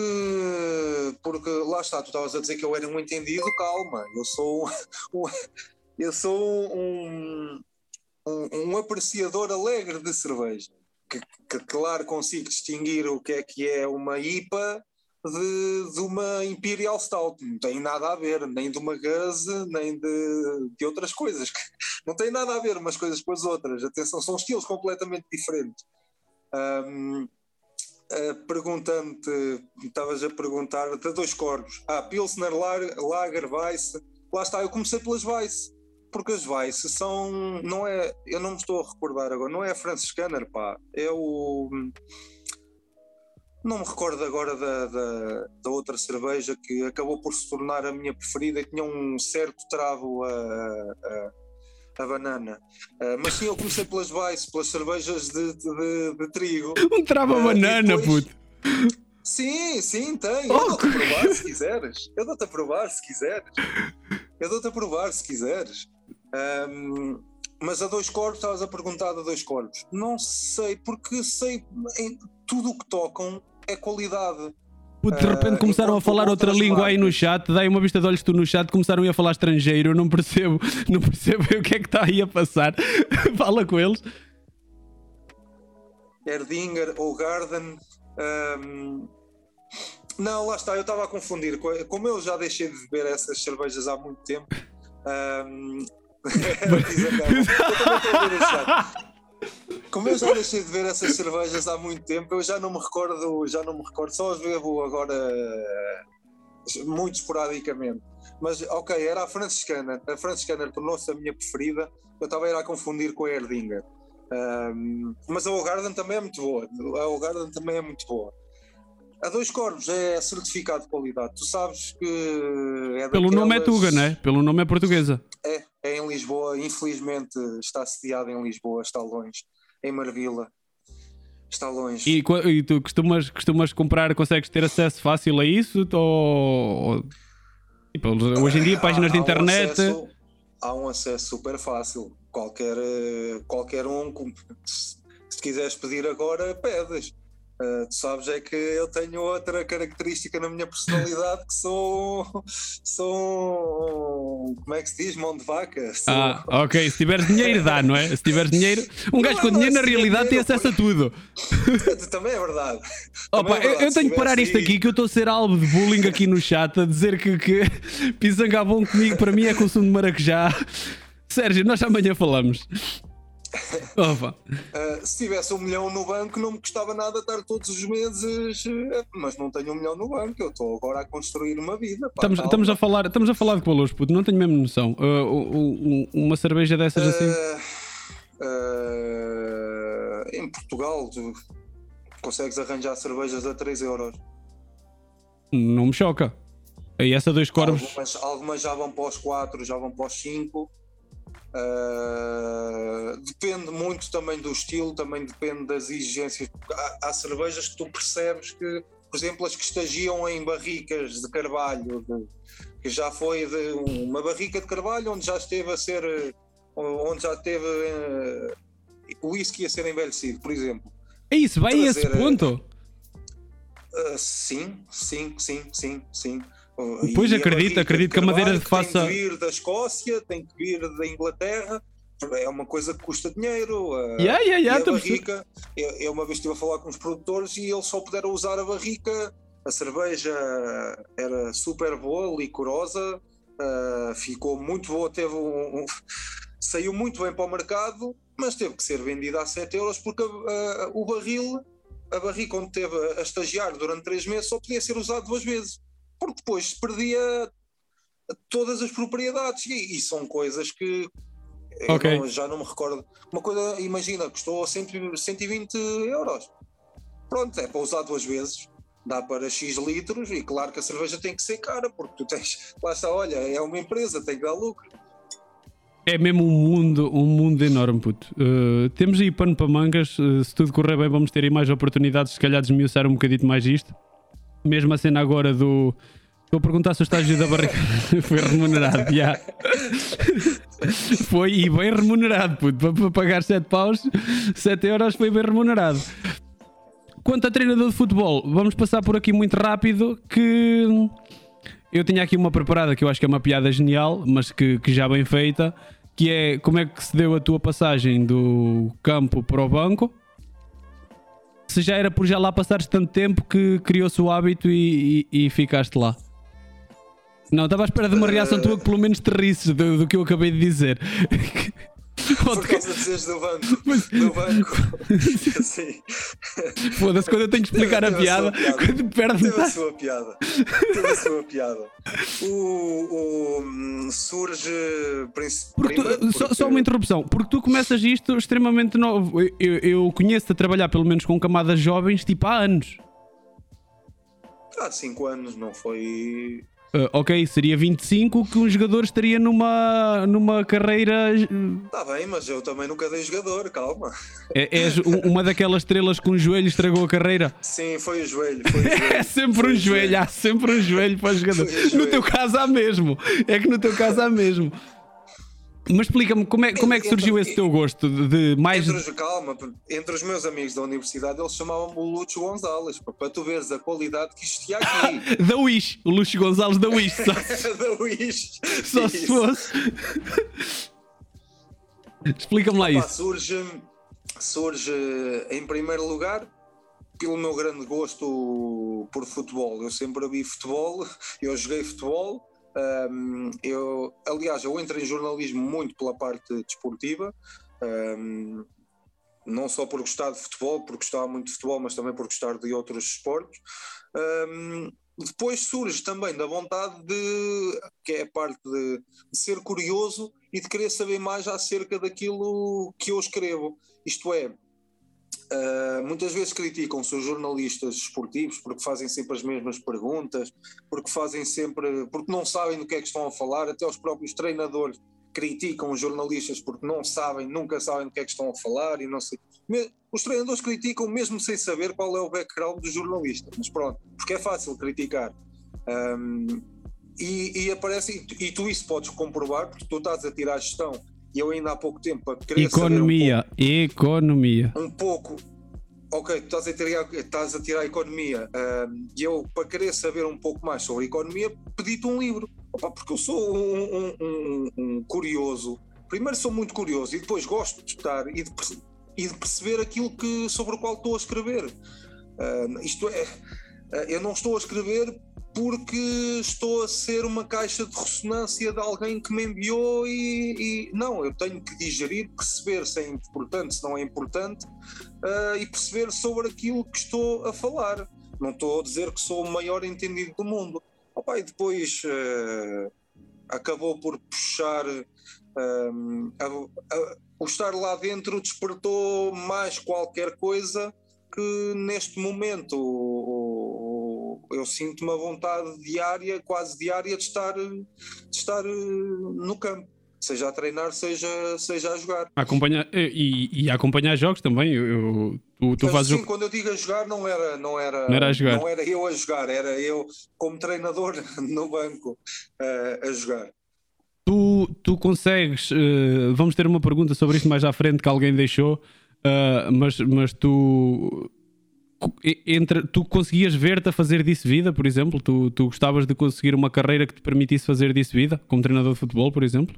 Speaker 3: porque lá está, tu estavas a dizer que eu era um entendido, calma, eu sou eu sou um, um, um apreciador alegre de cerveja. Que, que, claro, consigo distinguir o que é que é uma IPA de, de uma Imperial Stout. Não tem nada a ver, nem de uma Guze, nem de, de outras coisas. Não tem nada a ver umas coisas com as outras. Atenção, são estilos completamente diferentes. Um, uh, Perguntando-te, estavas a perguntar de dois corpos. Ah, Pilsner, Lager, Weiss. Lá está, eu comecei pelas Weiss porque as Vice são. Não é, eu não me estou a recordar agora, não é a Francis Scanner, pá, é o. Não me recordo agora da, da, da, outra cerveja que acabou por se tornar a minha preferida, que tinha um certo travo a, a, a banana. Uh, mas sim, eu comecei pelas Vice, pelas cervejas de, de, de, de trigo.
Speaker 2: Um travo a uh, banana, depois... puto!
Speaker 3: Sim, sim, tem. Eu dou-te a provar se quiseres. Eu dou-te a provar se quiseres. Eu dou-te a provar se quiseres. Um, mas a dois corpos, estavas a perguntar a dois corpos. Não sei, porque sei em tudo o que tocam é qualidade.
Speaker 2: de repente uh, começaram a falar outra língua marcas. aí no chat, dai uma vista de olhos tu no chat, começaram a falar estrangeiro, eu não percebo, não percebo o que é que está aí a passar. Fala com eles.
Speaker 3: Erdinger ou Garden. Um, não, lá está, eu estava a confundir. Como eu já deixei de beber essas cervejas há muito tempo, um, Como eu já deixei de ver essas cervejas há muito tempo, eu já não me recordo, já não me recordo, só as bebo agora muito esporadicamente. Mas ok, era a franciscana. A franciscana tornou-se a minha preferida. Eu estava a ir a confundir com a Erdinger. Um, mas a Ogarden também é muito boa. A Ogarden também é muito boa. A Dois Corvos é certificado de qualidade. Tu sabes que é
Speaker 2: Pelo nome é Tuga, não é? Pelo nome é portuguesa.
Speaker 3: É, é em Lisboa. Infelizmente está sediado em Lisboa, está longe. Em Marvila. Está longe.
Speaker 2: E, e, tu costumas, costumas comprar, consegues ter acesso fácil a isso? Ou, tipo, hoje em dia, páginas há, de internet.
Speaker 3: Um acesso, há um acesso super fácil. Qualquer, qualquer um, se quiseres pedir agora, pedes. Uh, tu sabes é que eu tenho outra característica na minha personalidade que sou, sou como é que se diz? Mão de vaca.
Speaker 2: Ah, ok. Se tiveres dinheiro, dá, não é? Se tiveres dinheiro. Um gajo
Speaker 3: Não,
Speaker 2: com
Speaker 3: não,
Speaker 2: dinheiro, na realidade, tem
Speaker 3: dinheiro,
Speaker 2: acesso a tudo.
Speaker 3: Também é verdade.
Speaker 2: Opa,
Speaker 3: é
Speaker 2: eu,
Speaker 3: verdade,
Speaker 2: eu
Speaker 3: se
Speaker 2: tenho que parar isto aqui, que eu estou a ser alvo de bullying aqui no chat, a dizer que, que Pisangabon comigo, para mim, é consumo de maracujá. Sérgio, nós amanhã falamos.
Speaker 3: Uh, se tivesse um milhão no banco, não me custava nada estar todos os meses, uh, mas não tenho um milhão no banco. Eu estou agora a construir uma vida. pá,
Speaker 2: Estamos,
Speaker 3: calma.
Speaker 2: estamos, a falar, estamos a falar de valores, puto, não tenho mesmo noção. Uh, uma cerveja dessas assim.
Speaker 3: Uh, uh, em Portugal, tu consegues arranjar cervejas a 3 euros.
Speaker 2: Não me choca. Aí essa dois corvos.
Speaker 3: Algumas, algumas já vão para os 4, já vão para os 5. Uh, depende muito também do estilo, também depende das exigências. Há, há cervejas que tu percebes que, por exemplo, as que estagiam em barricas de carvalho, de- que já foi de uma barrica de carvalho onde já esteve a ser, eh, onde já teve eh, o whisky a ser envelhecido, por exemplo.
Speaker 2: É isso, vai a esse
Speaker 3: trazer,
Speaker 2: ponto.
Speaker 3: Uh, sim, sim, sim, sim, sim.
Speaker 2: Pois, acredito, acredito
Speaker 3: de
Speaker 2: que a madeira
Speaker 3: carvalho
Speaker 2: faça-
Speaker 3: Tem que vir da Escócia, tem que vir da Inglaterra, é uma coisa que custa dinheiro.
Speaker 2: Yeah, yeah, yeah,
Speaker 3: a barrica, eu, eu uma vez estive a falar com os produtores e eles só puderam usar a barrica. A cerveja era super boa, licorosa, uh, ficou muito boa, teve um, um- saiu muito bem para o mercado, mas teve que ser vendida a 7 euros porque uh, o barril, a barrica onde teve a estagiar durante 3 meses, só podia ser usado duas vezes, porque depois perdia todas as propriedades e, e são coisas que eu
Speaker 2: Ok.
Speaker 3: não- já não me recordo. Uma coisa, imagina, custou 100, 120 euros. Pronto, é para usar duas vezes. Dá para X litros e claro que a cerveja tem que ser cara, porque tu tens, lá está, olha, é uma empresa, tem que dar lucro.
Speaker 2: É mesmo um mundo, um mundo enorme, puto. Uh, temos aí pano para mangas. uh, se tudo correr bem, vamos ter aí mais oportunidades, se calhar, de esmiuçar um bocadito mais isto. Mesmo a cena agora do. Estou a perguntar se o estágio da barriga foi remunerado. já. foi e bem remunerado, puto. Para, para pagar 7 paus, 7 euros foi bem remunerado. Quanto a treinador de futebol, vamos passar por aqui muito rápido que eu tinha aqui uma preparada que eu acho que é uma piada genial, mas que, que já bem feita, que é como é que se deu a tua passagem do campo para o banco? Se já era por já lá passares tanto tempo que criou-se o hábito e, e- e ficaste lá. Não, estava à espera de uma reação tua que pelo menos te risses do, do que eu acabei de dizer.
Speaker 3: Por causa de dizeres do banco. Do banco. Sim.
Speaker 2: Foda-se, quando eu tenho que explicar a piada,
Speaker 3: sua piada.
Speaker 2: quando perde
Speaker 3: Teve a sua piada. Teve a sua piada. O, o, hum, surge.
Speaker 2: Porque tu-
Speaker 3: primeiro
Speaker 2: só,
Speaker 3: porque-
Speaker 2: só uma interrupção, porque tu começas isto extremamente novo. Eu, eu, eu conheço-te a trabalhar pelo menos com camadas jovens, tipo há anos.
Speaker 3: Há 5 anos, não foi.
Speaker 2: Ah, ok, seria 25 que um jogador estaria numa, numa carreira.
Speaker 3: Está bem, mas eu também nunca dei jogador, calma.
Speaker 2: É, és um- uma daquelas estrelas que um joelho estragou a carreira.
Speaker 3: Sim, foi o joelho. Foi o joelho.
Speaker 2: É sempre
Speaker 3: Foi
Speaker 2: um
Speaker 3: o
Speaker 2: joelho, há sempre um joelho para o jogador.
Speaker 3: Foi
Speaker 2: No
Speaker 3: joelho.
Speaker 2: teu caso há mesmo. É que no teu caso há mesmo. Mas explica-me como é, como é que surgiu esse teu gosto de, mais.
Speaker 3: Entre os, calma, entre os meus amigos da universidade, eles chamavam-me o Lúcio Gonzalez, para tu veres a qualidade que isto tinha aqui.
Speaker 2: Da Wish, o Luxo Gonzalez da Wish. Só,
Speaker 3: da Wish.
Speaker 2: só se fosse. Explica-me lá
Speaker 3: Pá,
Speaker 2: isso.
Speaker 3: surge, surge, em primeiro lugar, pelo meu grande gosto por futebol. Eu sempre vi futebol, eu joguei futebol. Hum, eu, aliás, eu entrei em jornalismo muito pela parte desportiva, hum, não só por gostar de futebol, por gostar muito de futebol, mas também por gostar de outros esportes. Hum, depois surge também da vontade de, que é a parte de, de ser curioso e de querer saber mais acerca daquilo que eu escrevo. Isto é, Uh, muitas vezes criticam-se os jornalistas esportivos porque fazem sempre as mesmas perguntas, porque fazem sempre, porque não sabem do que é que estão a falar, até os próprios treinadores criticam os jornalistas porque não sabem, nunca sabem do que é que estão a falar e não sei. Os treinadores criticam mesmo sem saber qual é o background do jornalista, mas pronto, porque é fácil criticar. Um, e, e aparece, e tu- e tu isso podes comprovar, porque tu estás a tirar a gestão e eu ainda há pouco tempo para querer saber um
Speaker 2: Economia, economia.
Speaker 3: um pouco. Ok, tu estás a tirar, estás a tirar a economia e eu, para querer saber um pouco mais sobre a economia, pedi-te um livro. Opa, porque eu sou um, um- um- curioso. Primeiro sou muito curioso e depois gosto de estar e de, e de perceber aquilo que, sobre o qual estou a escrever. Uh, isto é, uh, eu não estou a escrever porque estou a ser uma caixa de ressonância de alguém que me enviou e, e não, eu tenho que digerir, perceber se é importante, se não é importante uh, e perceber sobre aquilo que estou a falar. Não estou a dizer que sou o maior entendido do mundo. Opa, e depois uh, acabou por puxar. Um, a, a, o estar lá dentro despertou mais qualquer coisa que neste momento eu sinto uma vontade diária, quase diária, de estar, de estar eh, no campo. Seja a treinar, seja, seja a jogar.
Speaker 2: A acompanhar, e, e a acompanhar jogos também. Eu, eu tu, tu fazes
Speaker 3: sim, quando eu digo a jogar, não era, não, era,
Speaker 2: não, era a jogar.
Speaker 3: não era eu a jogar, era eu como treinador no banco uh, a jogar.
Speaker 2: Tu, tu consegues. Uh, vamos ter uma pergunta sobre isto mais à frente que alguém deixou. Uh, mas, mas tu entre, tu conseguias ver-te a fazer disso vida, por exemplo? Tu, tu gostavas de conseguir uma carreira que te permitisse fazer disso vida, como treinador de futebol, por exemplo?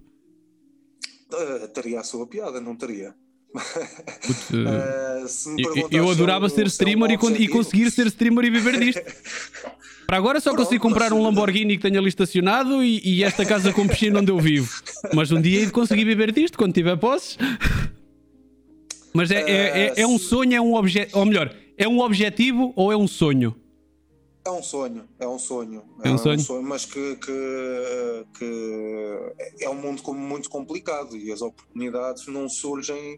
Speaker 3: Uh, teria a sua piada, não teria.
Speaker 2: Uh, eu, adorava ser streamer e, e, conseguir ser streamer e viver disto. Para agora só Pronto, consigo comprar um Lamborghini que tenha ali estacionado e, e esta casa com piscina onde eu vivo. Mas um dia consegui viver disto quando tiver posses. Mas é, é, é, é um sonho, é um objeto. Ou melhor, é um objetivo ou é um sonho?
Speaker 3: É um sonho, é um sonho.
Speaker 2: É um, é um sonho?
Speaker 3: mas que, que, que, é um mundo muito complicado e as oportunidades não surgem.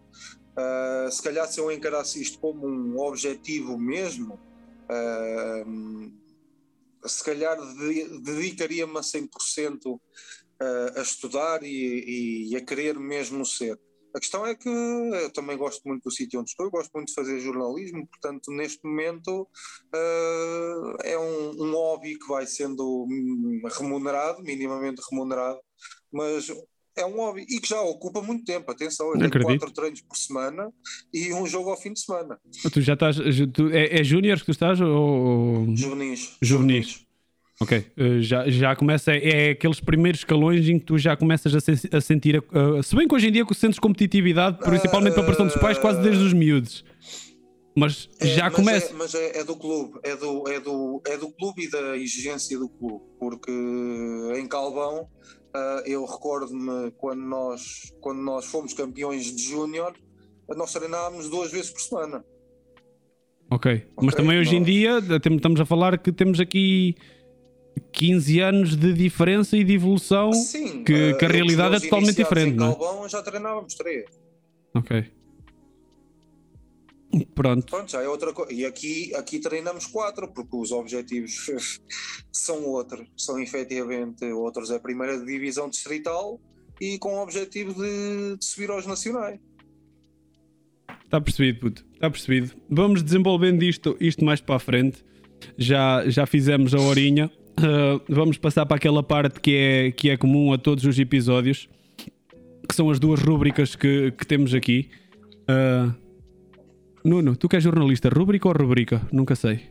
Speaker 3: Uh, se calhar, se eu encarasse isto como um objetivo mesmo, uh, se calhar dedicaria-me a 100% uh, a estudar e, e a querer mesmo ser. A questão é que eu também gosto muito do sítio onde estou, gosto muito de fazer jornalismo, portanto, neste momento uh, é um, um hobby que vai sendo remunerado, minimamente remunerado, mas é um hobby e que já ocupa muito tempo. Atenção, eu tenho quatro treinos por semana e um jogo ao fim de semana.
Speaker 2: Tu já estás. Tu, é, é Júnior que tu estás? Ou...
Speaker 3: Juvenis.
Speaker 2: Juvenis. Ok, uh, já, já começa, é aqueles primeiros escalões em que tu já começas a, se, a sentir, uh, se bem que hoje em dia sentes competitividade, principalmente uh, para a pressão dos pais, quase desde os miúdos. Mas é, já
Speaker 3: mas
Speaker 2: começa.
Speaker 3: É, mas é, é, do clube, é do, é, do, é do clube e da exigência do clube, porque em Calvão uh, eu recordo-me quando nós, quando nós fomos campeões de júnior, nós treinámos duas vezes por semana.
Speaker 2: Ok, okay mas também hoje nós... em dia estamos a falar que temos aqui 15 anos de diferença e de evolução
Speaker 3: Sim,
Speaker 2: que, uh, que a realidade é totalmente diferente, não é?
Speaker 3: Calvão, já treinávamos três.
Speaker 2: Ok. Pronto.
Speaker 3: Pronto, já é outra coisa. E aqui, aqui treinamos quatro, porque os objetivos são outros. São efetivamente outros. É a primeira divisão distrital e com o objetivo de, de subir aos nacionais.
Speaker 2: Está percebido, puto. Está percebido. Vamos desenvolvendo isto, isto mais para a frente. Já, já fizemos a horinha. Uh, vamos passar para aquela parte que é, que é comum a todos os episódios, que são as duas rúbricas que, que temos aqui. Uh, Nuno, tu que és jornalista, rúbrica ou rubrica? Nunca sei.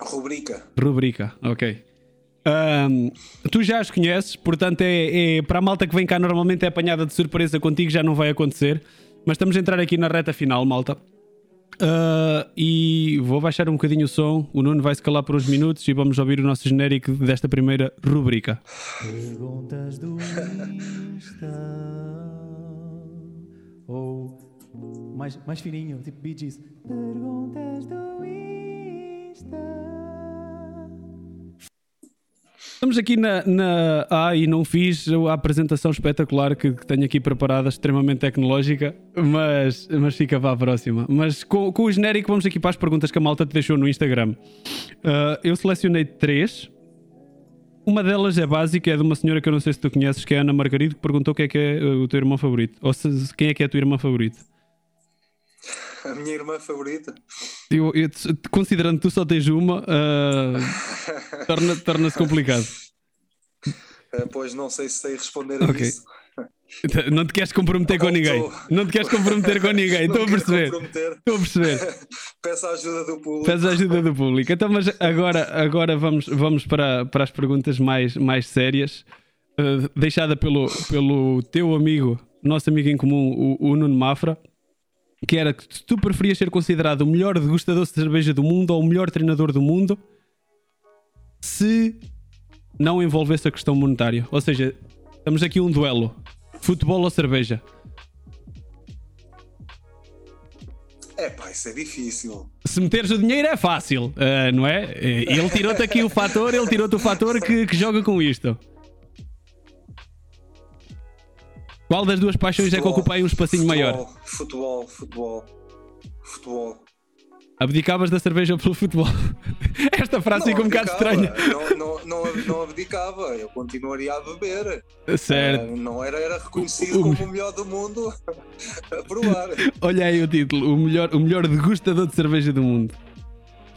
Speaker 3: Rubrica.
Speaker 2: Rubrica, ok. Um, tu já as conheces, portanto, é, é, para a malta que vem cá normalmente é apanhada de surpresa contigo, já não vai acontecer. Mas estamos a entrar aqui na reta final, malta. Uh, e vou baixar um bocadinho o som. O Nuno vai se calar por uns minutos e vamos ouvir o nosso genérico desta primeira rubrica. Perguntas do Insta. Ou mais, mais fininho, tipo Bee Perguntas do Insta. Estamos aqui na, na A e não fiz a apresentação espetacular que, que, tenho aqui preparada, extremamente tecnológica, mas, mas fica para a próxima. Mas com, com o genérico, vamos aqui para as perguntas que a malta te deixou no Instagram. Uh, eu selecionei três. Uma delas é básica, é de uma senhora que eu não sei se tu conheces, que é a Ana Margarida, que perguntou quem é que é o teu irmão favorito. Ou se, quem é que é a tua irmã favorita
Speaker 3: a minha irmã favorita.
Speaker 2: Eu, eu, considerando que tu só tens uma, uh, torna-se torna complicado.
Speaker 3: Uh, pois não sei se sei responder a okay. isso.
Speaker 2: Não te queres comprometer com ninguém. Tô... Não te queres comprometer com ninguém. Estou a perceber. Estou a perceber.
Speaker 3: Peço a ajuda do público.
Speaker 2: Peço a ajuda do público. Então, mas agora, agora vamos, vamos para, para as perguntas mais, mais sérias. uh, deixada pelo, pelo teu amigo, nosso amigo em comum, o, o Nuno Mafra, que era que tu preferias ser considerado o melhor degustador de cerveja do mundo ou o melhor treinador do mundo se não envolvesse a questão monetária. Ou seja, estamos aqui um duelo: futebol ou cerveja?
Speaker 3: É pá, isso é difícil.
Speaker 2: Se meteres o dinheiro é fácil, uh, não é? Ele tirou-te aqui o fator, ele tirou-te o fator que, que joga com isto. Qual das duas paixões futebol, é que ocupa aí um espacinho
Speaker 3: futebol,
Speaker 2: maior?
Speaker 3: Futebol, futebol, futebol.
Speaker 2: Abdicavas da cerveja pelo futebol. Esta frase fica um bocado estranha.
Speaker 3: Não, não, não, não, abdicava, eu continuaria a beber.
Speaker 2: Certo.
Speaker 3: Uh, não era, era reconhecido o, o, como o melhor do mundo a provar.
Speaker 2: Olha aí o título: o melhor, o melhor degustador de cerveja do mundo.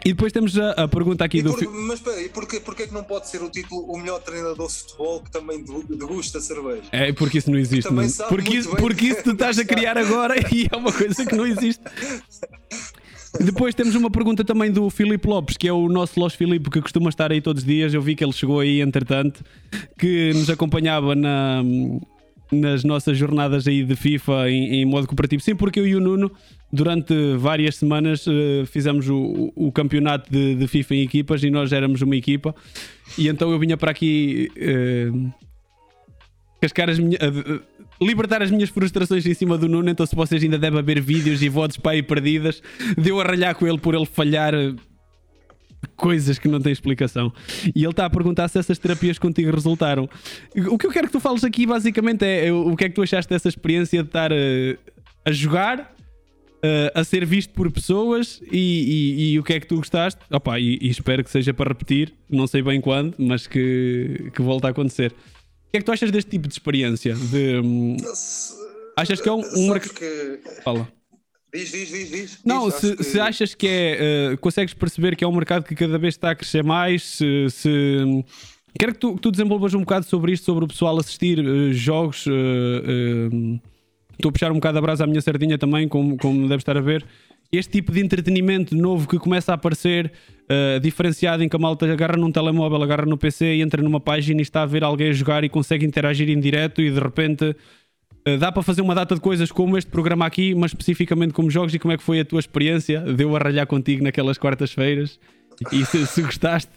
Speaker 2: E depois temos a, a pergunta aqui
Speaker 3: e
Speaker 2: do.
Speaker 3: Por, mas espera, e porquê, porquê que não pode ser o título o melhor treinador de futebol que também degusta cerveja?
Speaker 2: É porque isso não existe. Não? Porque, isso, porque isso tu estás a criar agora e é uma coisa que não existe. Depois temos uma pergunta também do Filipe Lopes, que é o nosso Los Filipe, que costuma estar aí todos os dias. Eu vi que ele chegou aí, entretanto, que nos acompanhava na, nas nossas jornadas aí de FIFA em, em, modo cooperativo. Sim, porque eu e o Nuno, durante várias semanas, uh, fizemos o, o campeonato de, de, FIFA em equipas e nós éramos uma equipa. E então eu vinha para aqui uh, cascar as minhas. Uh, libertar as minhas frustrações em cima do Nuno. Então, se vocês ainda devem haver vídeos e votos para aí perdidas, deu a ralhar com ele por ele falhar coisas que não têm explicação. E ele está a perguntar se essas terapias contigo resultaram. O que eu quero que tu fales aqui, basicamente, é o que é que tu achaste dessa experiência de estar uh, a jogar, uh, a ser visto por pessoas e, e, e, o que é que tu gostaste. Opa, e, e, espero que seja para repetir, não sei bem quando, mas que, que volte a acontecer. O que é que tu achas deste tipo de experiência? De, um, achas que é um, um mercado. Que...
Speaker 3: Fala. Diz, diz, diz, diz.
Speaker 2: Não,
Speaker 3: diz,
Speaker 2: se, que... se, achas que é. Uh, consegues perceber que é um mercado que cada vez está a crescer mais, se. se... Quero que tu, que tu, desenvolvas um bocado sobre isto, sobre o pessoal assistir uh, jogos. Uh, estou a puxar um bocado a brasa à minha sardinha também, como, como deve estar a ver. Este tipo de entretenimento novo que começa a aparecer, diferenciado em que a malta agarra num telemóvel, agarra no PC e entra numa página e está a ver alguém a jogar e consegue interagir em direto e de repente eh, dá para fazer uma data de coisas como este programa aqui, mas especificamente como jogos e como é que foi a tua experiência? Deu a ralhar contigo naquelas quartas-feiras? E se, se gostaste?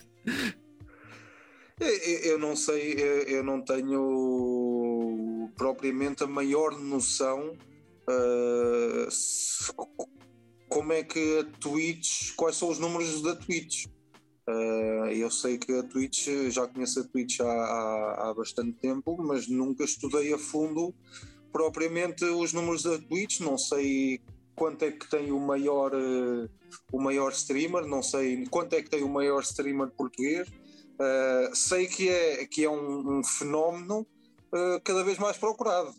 Speaker 3: Eu não sei, eu não tenho propriamente a maior noção uh, como é que a Twitch, quais são os números da Twitch. Uh, eu sei que a Twitch, já conheço a Twitch há, há, há bastante tempo, mas nunca estudei a fundo propriamente os números da Twitch, não sei quanto é que tem o maior, uh, o maior streamer, não sei quanto é que tem o maior streamer português. Uh, sei que é, que é um, um fenómeno uh, cada vez mais procurado.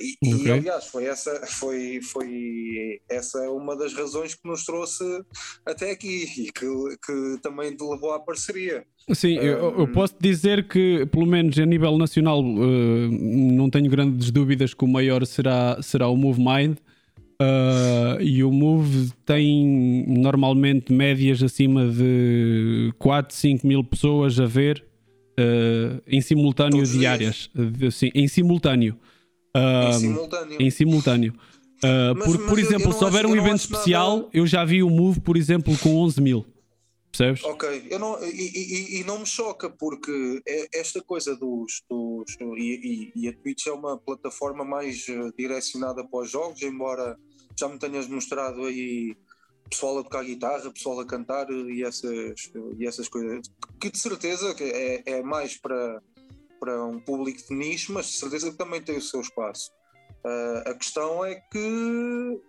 Speaker 3: E, okay. e, aliás, foi essa, foi, foi essa uma das razões que nos trouxe até aqui e que, que também te levou à parceria.
Speaker 2: Sim, um... eu, eu, posso dizer que, pelo menos a nível nacional, uh, não tenho grandes dúvidas que o maior será, será o Move Mind. Uh, e o Move tem normalmente médias acima de 4, 5 mil pessoas a ver uh, em simultâneo Todos diárias. Sim, em simultâneo.
Speaker 3: Uh, em simultâneo.
Speaker 2: Em simultâneo. Uh, mas, por, mas por exemplo, eu, se houver um evento especial, nada... eu já vi o Move, por exemplo, com 11 mil. Percebes?
Speaker 3: Ok, eu não, e, e, e, não me choca porque é esta coisa dos. dos e, e, a Twitch é uma plataforma mais eh, direcionada para os jogos, embora já me tenhas mostrado aí pessoal a tocar guitarra, pessoal a cantar e essas, e essas coisas, que de certeza é, é mais para, para um público de nicho, mas de certeza que também tem o seu espaço. Uh, a questão é que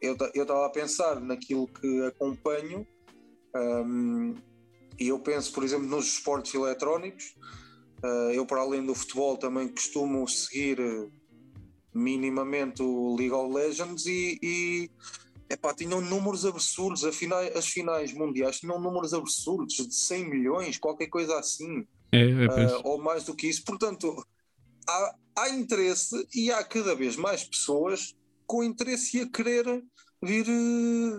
Speaker 3: eu estava a pensar naquilo que acompanho um, e eu penso, por exemplo, nos esportes eletrónicos. Uh, eu, para além do futebol, também costumo seguir minimamente o League of Legends e, e epá, tinham números absurdos. Finais, as finais mundiais tinham números absurdos de 100 milhões, qualquer coisa assim.
Speaker 2: É, uh,
Speaker 3: ou mais do que isso. Portanto, há, há interesse e há cada vez mais pessoas com interesse e a querer vir,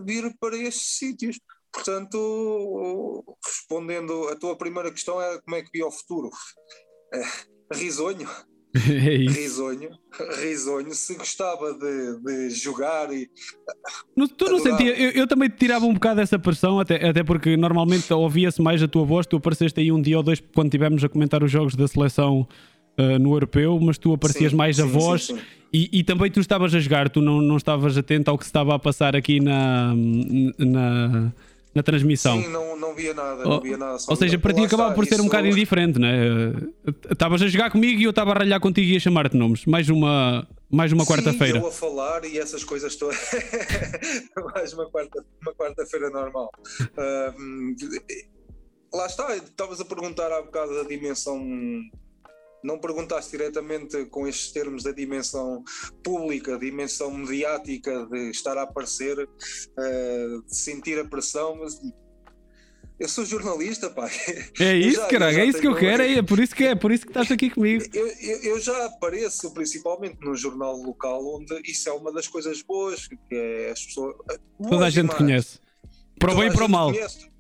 Speaker 3: vir para estes sítios. Portanto, respondendo a tua primeira questão é como é que vi o futuro. risonho.
Speaker 2: É isso.
Speaker 3: risonho, risonho, se gostava de, de jogar e
Speaker 2: No- tu não sentia, eu, eu também te tirava um bocado essa pressão, até, até porque normalmente ouvia-se mais a tua voz. Tu apareceste aí um dia ou dois quando estivemos a comentar os jogos da seleção ah, no europeu, mas tu aparecias
Speaker 3: Sim,
Speaker 2: mais a
Speaker 3: sim,
Speaker 2: voz
Speaker 3: sim, sim.
Speaker 2: E, e também tu estavas a jogar, tu não, não estavas atento ao que se estava a passar aqui na, na, na transmissão.
Speaker 3: Sim, não, não via nada,
Speaker 2: Ou-
Speaker 3: não via nada.
Speaker 2: Ou seja, para ti acabava por ser um bocado indiferente, não é? Estavas a jogar comigo e eu estava a ralhar contigo e a chamar-te nomes. Mais uma, mais uma quarta-feira.
Speaker 3: eu a falar e essas coisas todas. Mais uma quarta- uma quarta-feira normal. Ahm, lá está, estavas a perguntar há bocado da dimensão. Não perguntaste diretamente com estes termos da dimensão pública, dimensão mediática, de estar a aparecer, ah, de sentir a pressão, mas eu sou jornalista, pá.
Speaker 2: É isso,
Speaker 3: já-
Speaker 2: caralho, é isso que eu quero, é, por isso que é, por isso que estás aqui comigo.
Speaker 3: Eu, eu- eu já apareço principalmente num jornal local onde isso é uma das coisas boas, que é as pessoas.
Speaker 2: Toda a gente
Speaker 3: demais.
Speaker 2: conhece. Para o bem e para o mal.
Speaker 3: conhece.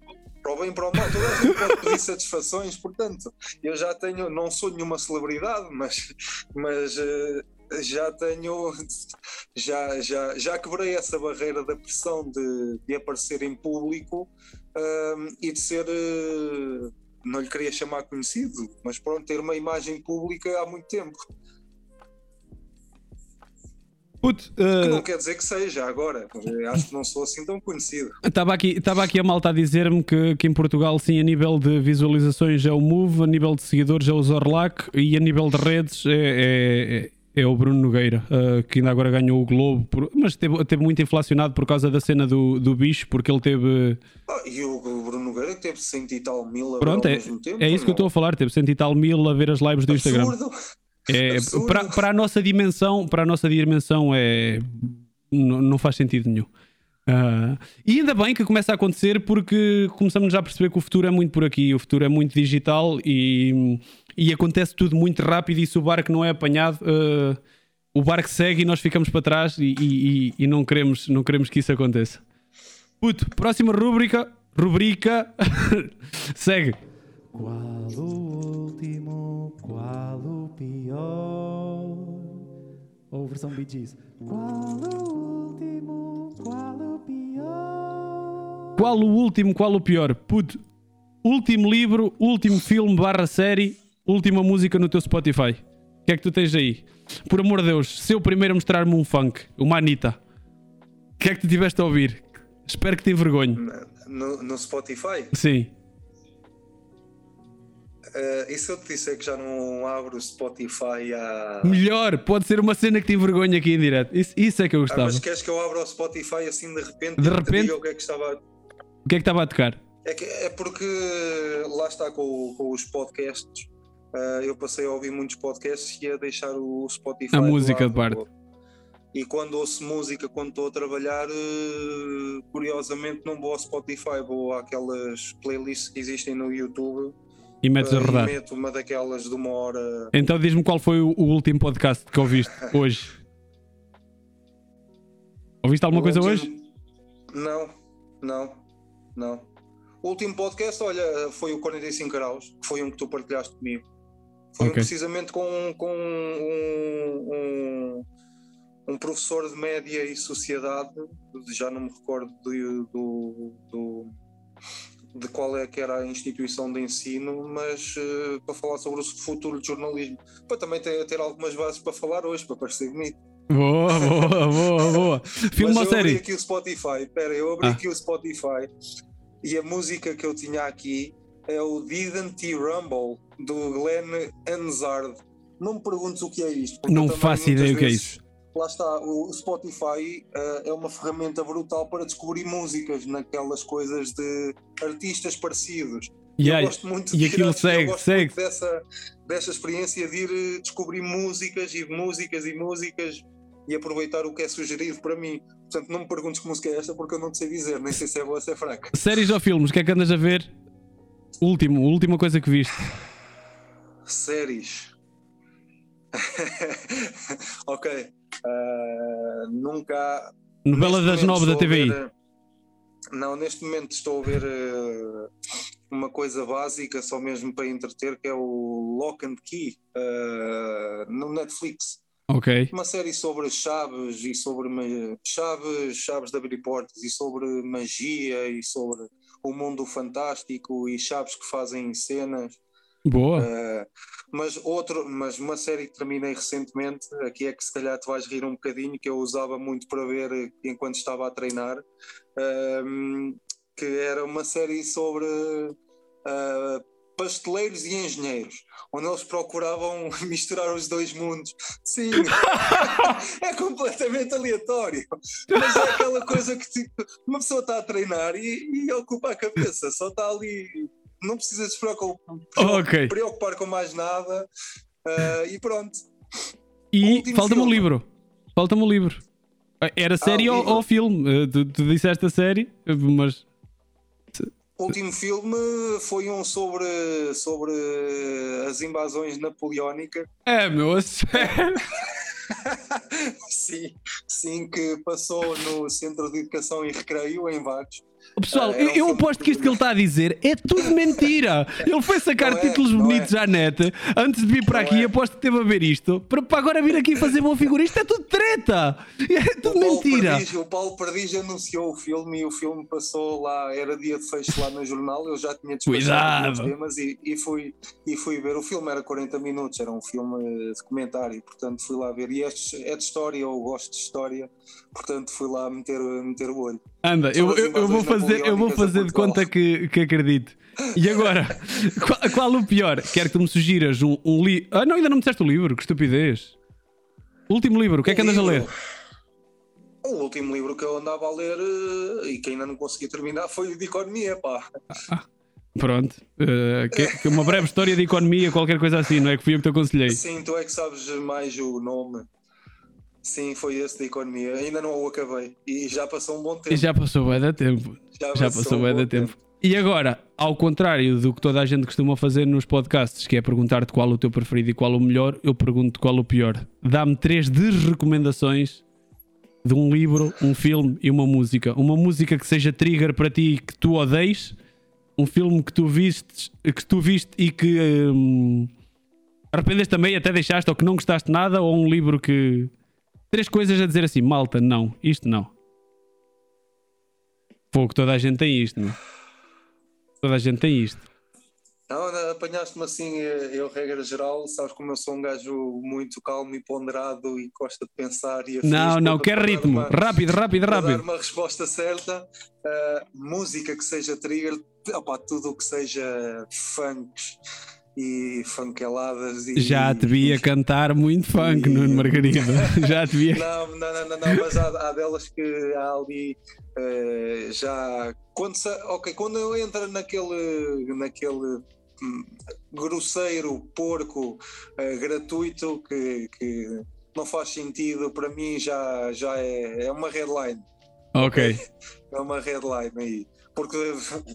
Speaker 3: Para o bem para o mal, toda a gente pode pedir satisfações, portanto, eu já tenho, não sou nenhuma celebridade, mas, mas eh, já tenho, já, já, já quebrei essa barreira da pressão de, de aparecer em público ahm, e de ser, eh, não lhe queria chamar conhecido, mas pronto, ter uma imagem pública há muito tempo.
Speaker 2: Puto,
Speaker 3: Que
Speaker 2: eh,
Speaker 3: não quer dizer que seja agora, acho que não sou assim tão conhecido.
Speaker 2: Estava aqui, estava aqui a malta a dizer-me que, que em Portugal, sim, a nível de visualizações é o Move, a nível de seguidores é o Zorlac e a nível de redes é, é, é o Bruno Nogueira, uh, que ainda agora ganhou o Globo, por- mas teve, teve muito inflacionado por causa da cena do, do bicho, porque ele teve.
Speaker 3: Ah, e o Bruno Nogueira teve cento e tal mil a ver
Speaker 2: Pronto,
Speaker 3: ao
Speaker 2: é,
Speaker 3: mesmo tempo.
Speaker 2: é isso que eu estou a falar, teve cento e tal mil a ver as lives do Instagram. É, para, para a nossa dimensão, para a nossa dimensão é não, faz sentido nenhum. Ah, e ainda bem que começa a acontecer porque começamos já a perceber que o futuro é muito por aqui, o futuro é muito digital e, e acontece tudo muito rápido e se o barco não é apanhado, ah, o barco segue e nós ficamos para trás e, e- e- não, queremos, não queremos que isso aconteça. Puto, próxima rúbrica, rubrica, segue.
Speaker 4: Qual o último, qual o pior? Ou versão Bee Gees. Qual o último, qual o pior?
Speaker 2: Qual o último, qual o pior? Puto, último livro, último filme barra série, última música no teu Spotify. O que é que tu tens aí? Por amor de Deus, se eu primeiro mostrar-me um funk, uma Anitta, o que é que tu tiveste a ouvir? Espero que te envergonhe.
Speaker 3: No, no Spotify.
Speaker 2: Sim.
Speaker 3: Eh, e se eu te disser que já não abro o Spotify há.
Speaker 2: Melhor, pode ser uma cena que te envergonha aqui em direto. Isso, isso é que eu
Speaker 3: Ah,
Speaker 2: gostava.
Speaker 3: mas queres que eu abra o Spotify assim de repente?
Speaker 2: De
Speaker 3: e te
Speaker 2: repente?
Speaker 3: o que é que estava.
Speaker 2: O que é que estava a tocar?
Speaker 3: É, que- é porque lá está com, com os podcasts. eh, eu passei a ouvir muitos podcasts e a deixar o Spotify.
Speaker 2: A música de parte.
Speaker 3: E quando ouço música, quando estou a trabalhar, eh, curiosamente não vou ao Spotify, vou àquelas playlists que existem no YouTube
Speaker 2: E metes a
Speaker 3: e
Speaker 2: rodar.
Speaker 3: meto uma daquelas de uma hora.
Speaker 2: Então diz-me qual foi o, o último podcast que ouviste hoje. Ouviste alguma
Speaker 3: O
Speaker 2: coisa
Speaker 3: último-
Speaker 2: hoje?
Speaker 3: Não, não, não. O último podcast, olha, foi o 45 graus, que foi um que tu partilhaste comigo. Foi um
Speaker 2: Ok.
Speaker 3: precisamente com, com um, um, um professor de média e sociedade, já não me recordo do, do, do- de qual é que era a instituição de ensino, mas eh, para falar sobre o futuro de jornalismo. Para também ter, ter algumas bases para falar hoje, para parecer bonito.
Speaker 2: Boa, boa, boa, boa. Filme ou
Speaker 3: eu abri
Speaker 2: série?
Speaker 3: aqui o Spotify, espera, eu abri
Speaker 2: Ah.
Speaker 3: aqui o Spotify e a música que eu tinha aqui é o Didn't He Rumble do Glenn Hansard. Não me perguntes o que é isto.
Speaker 2: Não faço ideia o que é isso.
Speaker 3: Lá está, o Spotify eh, é uma ferramenta brutal para descobrir músicas naquelas coisas de artistas parecidos.
Speaker 2: E
Speaker 3: eu gosto muito
Speaker 2: e
Speaker 3: de ir
Speaker 2: aquilo
Speaker 3: a-
Speaker 2: segue, segue.
Speaker 3: dessa, dessa experiência de ir eh, descobrir músicas e músicas e músicas e aproveitar o que é sugerido para mim. Portanto, não me perguntes que música é esta porque eu não te sei dizer, nem sei se é boa ou se é fraca.
Speaker 2: Séries ou filmes? O que é que andas a ver? Último, última coisa que viste.
Speaker 3: Séries. ok. Ah, nunca.
Speaker 2: Novela das nove da TVI.
Speaker 3: ver, eh, não, neste momento estou a ver. eh, uma coisa básica, só mesmo para entreter, que é o Lock and Key uh, no Netflix.
Speaker 2: Ok.
Speaker 3: Uma série sobre chaves e sobre chaves, chaves de abrir portas e sobre magia e sobre o mundo fantástico e chaves que fazem cenas.
Speaker 2: Boa.
Speaker 3: Uh, mas outro, mas uma série que terminei recentemente, aqui é que se calhar te vais rir um bocadinho, que eu usava muito para ver enquanto estava a treinar, um, que era uma série sobre uh, pasteleiros e engenheiros, onde eles procuravam misturar os dois mundos. Sim, é completamente aleatório, mas é aquela coisa que tipo, uma pessoa está a treinar e, e ocupa a cabeça, só está ali, não precisa se preocupar,
Speaker 2: Ok.
Speaker 3: preocupar com mais nada uh, e pronto.
Speaker 2: E falta-me o
Speaker 3: filme.
Speaker 2: livro. Falta-me o livro. Era série
Speaker 3: o
Speaker 2: ou, ou filme? Eh, Tu, tu disseste a série, mas.
Speaker 3: O último filme foi um sobre, sobre as invasões napoleónicas.
Speaker 2: É, meu, a sério.
Speaker 3: sim, sim, que passou no Centro de Educação e Recreio em Vagos.
Speaker 2: Pessoal,
Speaker 3: Ah, era um
Speaker 2: eu, eu aposto que isto que ele está a dizer é tudo mentira. Ele foi sacar
Speaker 3: Não é,
Speaker 2: títulos bonitos
Speaker 3: é.
Speaker 2: à net antes de vir para
Speaker 3: Não
Speaker 2: aqui.
Speaker 3: é.
Speaker 2: Aposto que teve a ver isto para, para agora vir aqui fazer boa figura. Isto é tudo treta. É tudo
Speaker 3: O
Speaker 2: mentira.
Speaker 3: Perdiz, o Paulo Perdiz anunciou o filme e o filme passou lá, era dia de fecho lá no jornal. Eu já tinha despachado os
Speaker 2: Cuidado.
Speaker 3: temas e, e, fui, e fui ver. O filme era 40 minutos, era um filme de comentário, portanto fui lá ver. E este é de história, eu gosto de história, portanto fui lá meter, meter o olho.
Speaker 2: Anda, eu, eu, eu vou
Speaker 3: invasões
Speaker 2: fazer, eu vou fazer de conta que, que acredito. E agora, qual, qual o pior? Quero que tu me sugiras um, um livro. Ah, não, ainda não me disseste o livro, que estupidez. Último livro, o que é que andas a ler?
Speaker 3: livro- O último livro que eu andava a ler eh, e que ainda não consegui terminar foi o de Economia, pá.
Speaker 2: Pronto, eh, que, que uma breve história de economia, qualquer coisa assim, não é que fui eu que te aconselhei.
Speaker 3: Sim, tu é que sabes mais o nome. Sim, foi esse de Economia. Ainda não o acabei. E já passou um bom tempo.
Speaker 2: E já passou bem da tempo. Já passou bem da tempo. E agora, ao contrário do que toda a gente costuma fazer nos podcasts, que é perguntar-te qual o teu preferido e qual o melhor, eu pergunto qual o pior. Dá-me três desrecomendações de um livro, um filme e uma música. Uma música que seja trigger para ti e que tu odeies, um filme que tu viste, que tu viste e que hum, arrependes também, até deixaste ou que não gostaste nada, ou um livro que. Três coisas a dizer assim, malta, não, isto não. Pouco, toda a gente tem isto, não? Toda a gente tem isto.
Speaker 3: Não, apanhaste-me assim, eh, eu, regra geral, sabes como eu sou um gajo muito calmo e ponderado e gosta de pensar e
Speaker 2: Não, não, quer ritmo.
Speaker 3: uma-
Speaker 2: Rápido, rápido,
Speaker 3: para dar
Speaker 2: rápido.
Speaker 3: uma resposta certa, uh, música que seja trigger, opá, tudo o que seja funks e funkeladas e
Speaker 2: Já te via cantar muito funk,
Speaker 3: e-
Speaker 2: Nuno Margarida. Já te via.
Speaker 3: Não, não, não, não, não, mas há, há delas que há ali eh, já quando, ok, quando eu entro naquele, naquele hum, grosseiro porco eh, gratuito que, que não faz sentido, para mim já, já é, é uma headline.
Speaker 2: Ok.
Speaker 3: É uma headline aí. Porque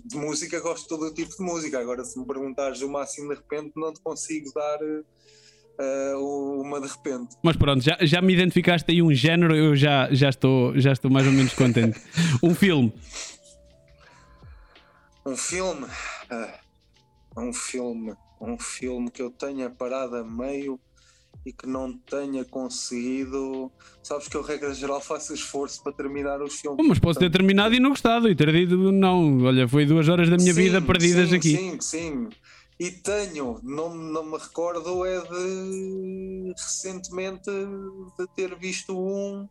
Speaker 3: de música gosto de todo o tipo de música. Agora, se me perguntares uma assim de repente, não te consigo dar eh, uma de repente.
Speaker 2: Mas pronto, já, já me identificaste aí um género, eu já, já, estou, já estou mais ou menos contente. Um filme.
Speaker 3: Um filme. ah, um filme. Um filme que eu tenha parado a meio e que não tenha conseguido. Sabes que eu, regra geral, faço esforço para terminar os filmes.
Speaker 2: Oh, mas posso ter terminado e não gostado e ter dito não. Olha, foi duas horas da minha
Speaker 3: Sim,
Speaker 2: vida perdidas
Speaker 3: sim,
Speaker 2: aqui.
Speaker 3: Sim, sim. E tenho, não, não me recordo, é de recentemente de ter visto um.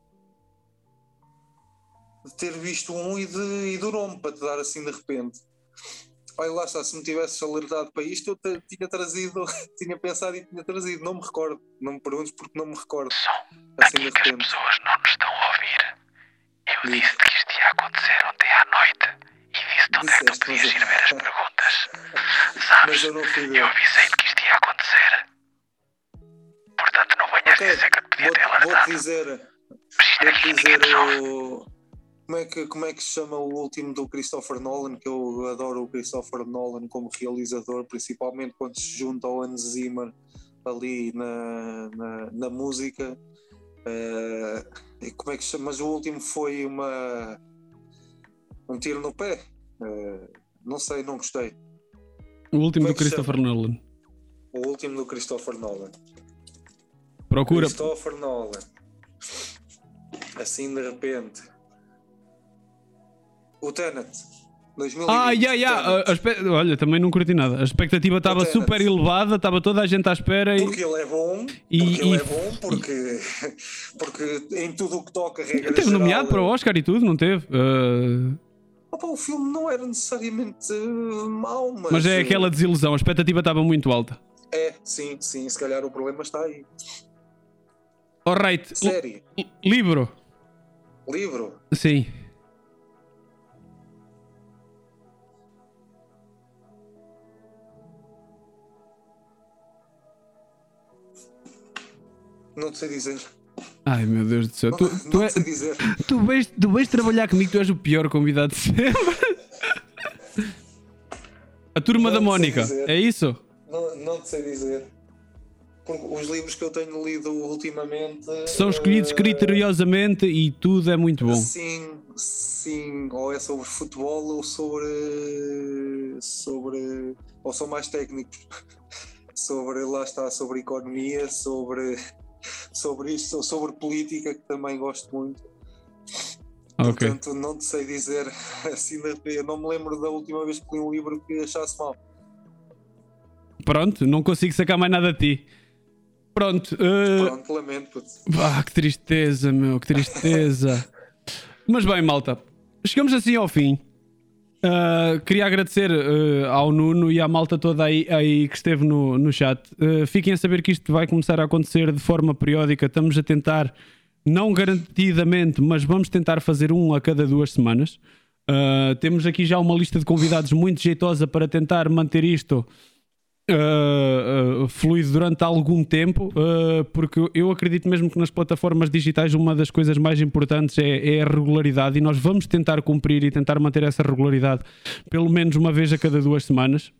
Speaker 3: De ter visto um e, de, e do nome, para te dar assim de repente. Olha lá, está, se me tivesses alertado para isto, eu te- tinha trazido, tinha pensado e tinha trazido. Não me recordo, não me perguntes porque não me recordo. Assim de
Speaker 5: que as
Speaker 3: repente.
Speaker 5: pessoas não nos estão a ouvir. Eu
Speaker 3: Diz.
Speaker 5: disse que isto ia acontecer ontem à noite e disse-te onde é que tu
Speaker 3: Disseste,
Speaker 5: podias ir ver as perguntas.
Speaker 3: Mas eu não fui
Speaker 5: Eu
Speaker 3: ver.
Speaker 5: avisei-te que isto ia acontecer. Portanto, não venhas
Speaker 3: Ok,
Speaker 5: dizer que eu te podia ter
Speaker 3: vou- vou-te
Speaker 5: alertado.
Speaker 3: dizer.
Speaker 5: Mas isto
Speaker 3: Vou
Speaker 5: aqui
Speaker 3: dizer
Speaker 5: ninguém nos ouve.
Speaker 3: o. Como é, que, como é que se chama o último do Christopher Nolan? Que eu adoro o Christopher Nolan como realizador, principalmente quando se junta ao Hans Zimmer ali na, na, na música. E como é que se chama? Mas o último foi uma. Um tiro no pé. Eh, não sei, não gostei.
Speaker 2: O último
Speaker 3: Como
Speaker 2: do Christopher Nolan.
Speaker 3: O último do Christopher Nolan.
Speaker 2: Procura.
Speaker 3: Christopher Nolan. Assim de repente. O Tenet. 2020.
Speaker 2: Ah, a espe- Olha, também não curti nada. A expectativa estava super elevada, estava toda a gente à espera e.
Speaker 3: Porque ele é bom,
Speaker 2: E-
Speaker 3: porque ele
Speaker 2: e-
Speaker 3: é bom, porque, porque em tudo o que toca, regra
Speaker 2: Teve
Speaker 3: geral,
Speaker 2: nomeado para o Oscar e tudo, não teve? Ah,
Speaker 3: Opa, o filme não era necessariamente uh, mau, mas.
Speaker 2: mas é
Speaker 3: uh,
Speaker 2: aquela desilusão, a expectativa estava muito alta.
Speaker 3: É, sim, sim, se calhar o problema está aí.
Speaker 2: Alright,
Speaker 3: Série,
Speaker 2: l- livro.
Speaker 3: livro.
Speaker 2: Sim.
Speaker 3: Não sei dizer.
Speaker 2: Ai meu Deus do céu. Tu,
Speaker 3: não
Speaker 2: tu, é- tu, vais, tu vais trabalhar comigo, tu és o pior convidado de sempre. A turma
Speaker 3: Não
Speaker 2: da Mónica, é isso?
Speaker 3: Não, não te sei dizer. Porque os livros que eu tenho lido ultimamente.
Speaker 2: São escolhidos
Speaker 3: eh,
Speaker 2: criteriosamente e tudo é muito bom.
Speaker 3: Sim, sim. Ou é sobre futebol ou sobre. sobre. ou são mais técnicos. sobre, lá está, sobre economia, sobre. Sobre isto, sobre política, que também gosto muito.
Speaker 2: Ok.
Speaker 3: Portanto, não te sei dizer assim não me lembro da última vez que li um livro que achasse mal.
Speaker 2: Pronto, não consigo sacar mais nada de ti. Pronto. eh,
Speaker 3: Pronto, lamento. puto.
Speaker 2: Ah, que tristeza, meu, que tristeza. Mas bem, malta, chegamos assim ao fim. Ah, queria agradecer ah, ao Nuno e à malta toda aí, aí que esteve no, no chat. Ah, fiquem a saber que isto vai começar a acontecer de forma periódica. Estamos a tentar, não garantidamente, mas vamos tentar fazer um a cada duas semanas. Temos aqui já uma lista de convidados muito jeitosa para tentar manter isto uh, uh, fluido durante algum tempo, uh, porque eu acredito mesmo que nas plataformas digitais uma das coisas mais importantes é, é a regularidade e nós vamos tentar cumprir e tentar manter essa regularidade pelo menos uma vez a cada duas semanas.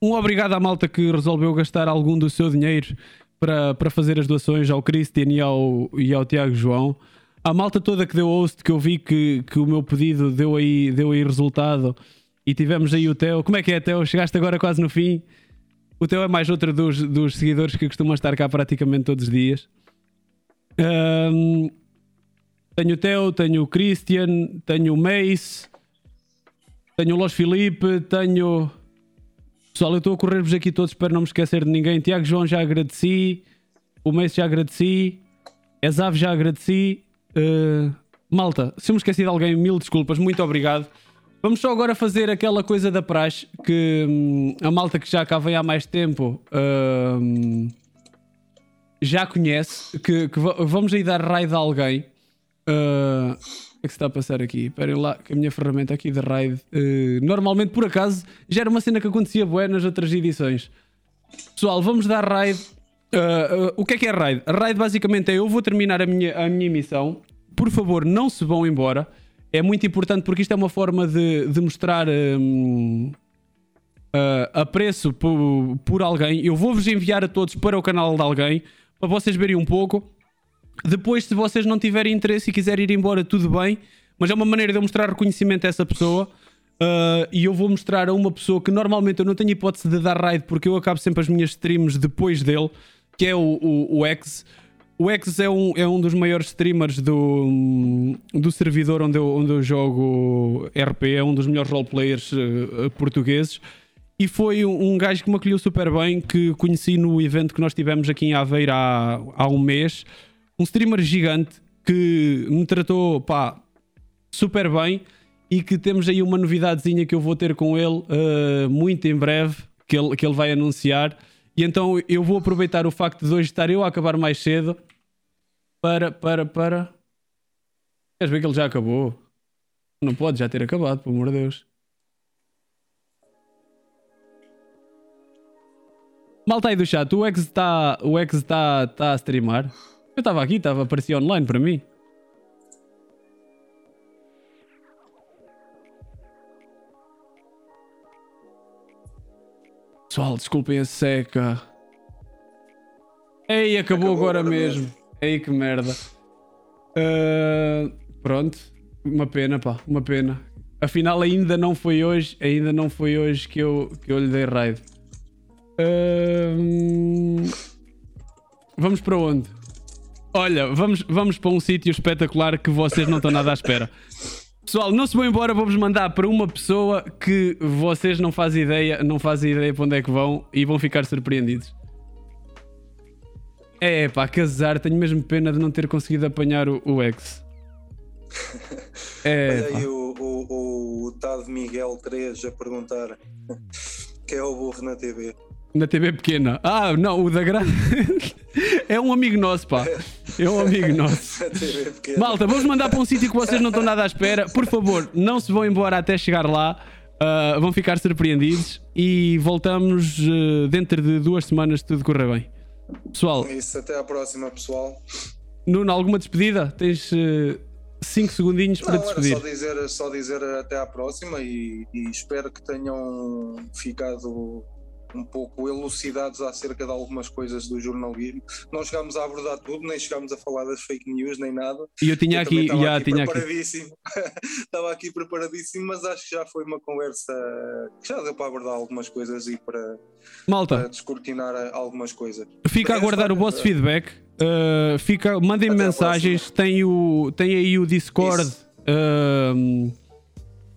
Speaker 2: Um obrigado à malta que resolveu gastar algum do seu dinheiro para, para fazer as doações ao Christian e ao, e ao Tiago João. À malta toda que deu host, que eu vi que, que o meu pedido deu aí, deu aí resultado. E tivemos aí o Teo. Como é que é, Teo? Chegaste agora quase no fim. O Teo é mais outro dos, dos seguidores que costuma estar cá praticamente todos os dias. Ahm, tenho o Teo, tenho o Christian, tenho o Mace, tenho o Los Felipe, tenho. Pessoal, eu estou a correr-vos aqui todos, espero não me esquecer de ninguém. Tiago João já agradeci, o Mace já agradeci, Esav já agradeci. Uh, malta, se eu me esqueci de alguém, mil desculpas, muito obrigado. Vamos só agora fazer aquela coisa da praxe que hum, a malta que já cá vem há mais tempo hum, já conhece. Que, que va- vamos aí dar raid a alguém. Uh, o que é que se está a passar aqui? Esperem lá, que a minha ferramenta aqui de raid. uh, normalmente, por acaso, já era uma cena que acontecia bué nas outras edições. Pessoal, vamos dar raid. Uh, o que é que é raid? Raid basicamente é eu vou terminar a minha, a minha missão. Por favor, não se vão embora. É muito importante porque isto é uma forma de, de mostrar hum, uh, apreço por, por alguém. Eu vou-vos enviar a todos para o canal de alguém para vocês verem um pouco. Depois, se vocês não tiverem interesse e quiserem ir embora, tudo bem. Mas é uma maneira de eu mostrar reconhecimento a essa pessoa. Uh, e eu vou mostrar a uma pessoa que normalmente eu não tenho hipótese de dar raid porque eu acabo sempre as minhas streams depois dele, que é o, o, o X. O X é um, é um dos maiores streamers do, do servidor onde eu, onde eu jogo RP, é um dos melhores roleplayers uh, portugueses. E foi um, gajo que me acolheu super bem, que conheci no evento que nós tivemos aqui em Aveira há, há um mês. Um streamer gigante que me tratou pá, super bem e que temos aí uma novidadezinha que eu vou ter com ele uh, muito em breve, que ele, que ele vai anunciar. E então eu vou aproveitar o facto de hoje estar eu a acabar mais cedo para, para, para. Queres ver que ele já acabou? Não pode já ter acabado, pelo amor de Deus. Malta aí do chat, o X está está tá a streamar. Eu estava aqui, estava aparecia online para mim. Pessoal, desculpem a seca. Ei, acabou,
Speaker 3: Acabou
Speaker 2: agora,
Speaker 3: agora
Speaker 2: mesmo.
Speaker 3: mesmo.
Speaker 2: Ei, que merda. Ah, pronto, uma pena, pá, uma pena. Afinal, ainda não foi hoje, ainda não foi hoje que eu, que eu lhe dei raid. Hum, vamos para onde? Olha, vamos, vamos para um sítio espetacular que vocês não estão nada à espera. Pessoal, não se vão embora, vou-vos mandar para uma pessoa que vocês não fazem ideia, não fazem ideia para onde é que vão e vão ficar surpreendidos. É pá, que azar, tenho mesmo pena de não ter conseguido apanhar o, o X. É,
Speaker 3: Olha aí o, o, o Tado Miguel 3 a perguntar quem é o burro na TV.
Speaker 2: Na TV pequena. Ah, não, o da grande. é um amigo nosso, pá. É um amigo nosso. Malta, vamos mandar para um sítio que vocês não estão nada à espera. Por favor, não se vão embora até chegar lá. Ah, vão ficar surpreendidos e voltamos eh, dentro de duas semanas se tudo correr bem. Pessoal,
Speaker 3: Isso, até à próxima, pessoal.
Speaker 2: Nuno, alguma despedida? Tens 5 segundinhos para
Speaker 3: Não,
Speaker 2: despedir.
Speaker 3: só dizer, só dizer até à próxima e, e espero que tenham ficado um pouco elucidados acerca de algumas coisas do jornalismo. Não chegámos a abordar tudo, nem chegámos a falar das fake news, nem nada.
Speaker 2: E eu tinha
Speaker 3: Eu
Speaker 2: aqui,
Speaker 3: estava
Speaker 2: já
Speaker 3: aqui
Speaker 2: tinha aqui.
Speaker 3: preparadíssimo. estava aqui preparadíssimo, mas acho que já foi uma conversa que já deu para abordar algumas coisas e para, para
Speaker 2: Malta,
Speaker 3: descortinar algumas coisas.
Speaker 2: fica a aguardar o vosso feedback. Uh, fica, mandem
Speaker 3: à
Speaker 2: mensagens. Tem, o, tem aí o Discord. Um,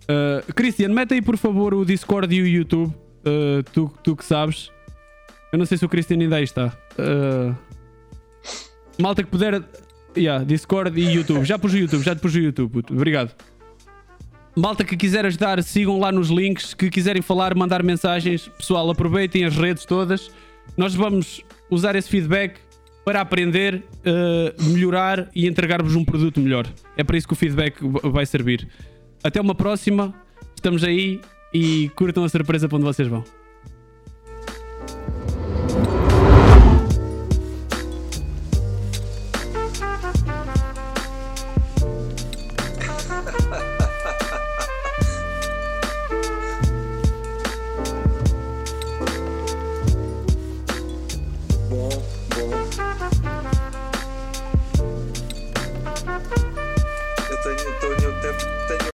Speaker 2: uh, Cristian, mete aí por favor o Discord e o YouTube. Uh, tu, tu que sabes. Eu não sei se o Cristian ainda aí está. Uh, malta que puder. Yeah, Discord e YouTube. Já pus o YouTube, já pus o YouTube. puto. Obrigado. Malta que quiser ajudar, sigam lá nos links. Que quiserem falar, mandar mensagens. Pessoal, aproveitem as redes todas. Nós vamos usar esse feedback para aprender, uh, melhorar e entregar-vos um produto melhor. É para isso que o feedback vai servir. Até uma próxima. Estamos aí e curtam a surpresa para onde vocês vão.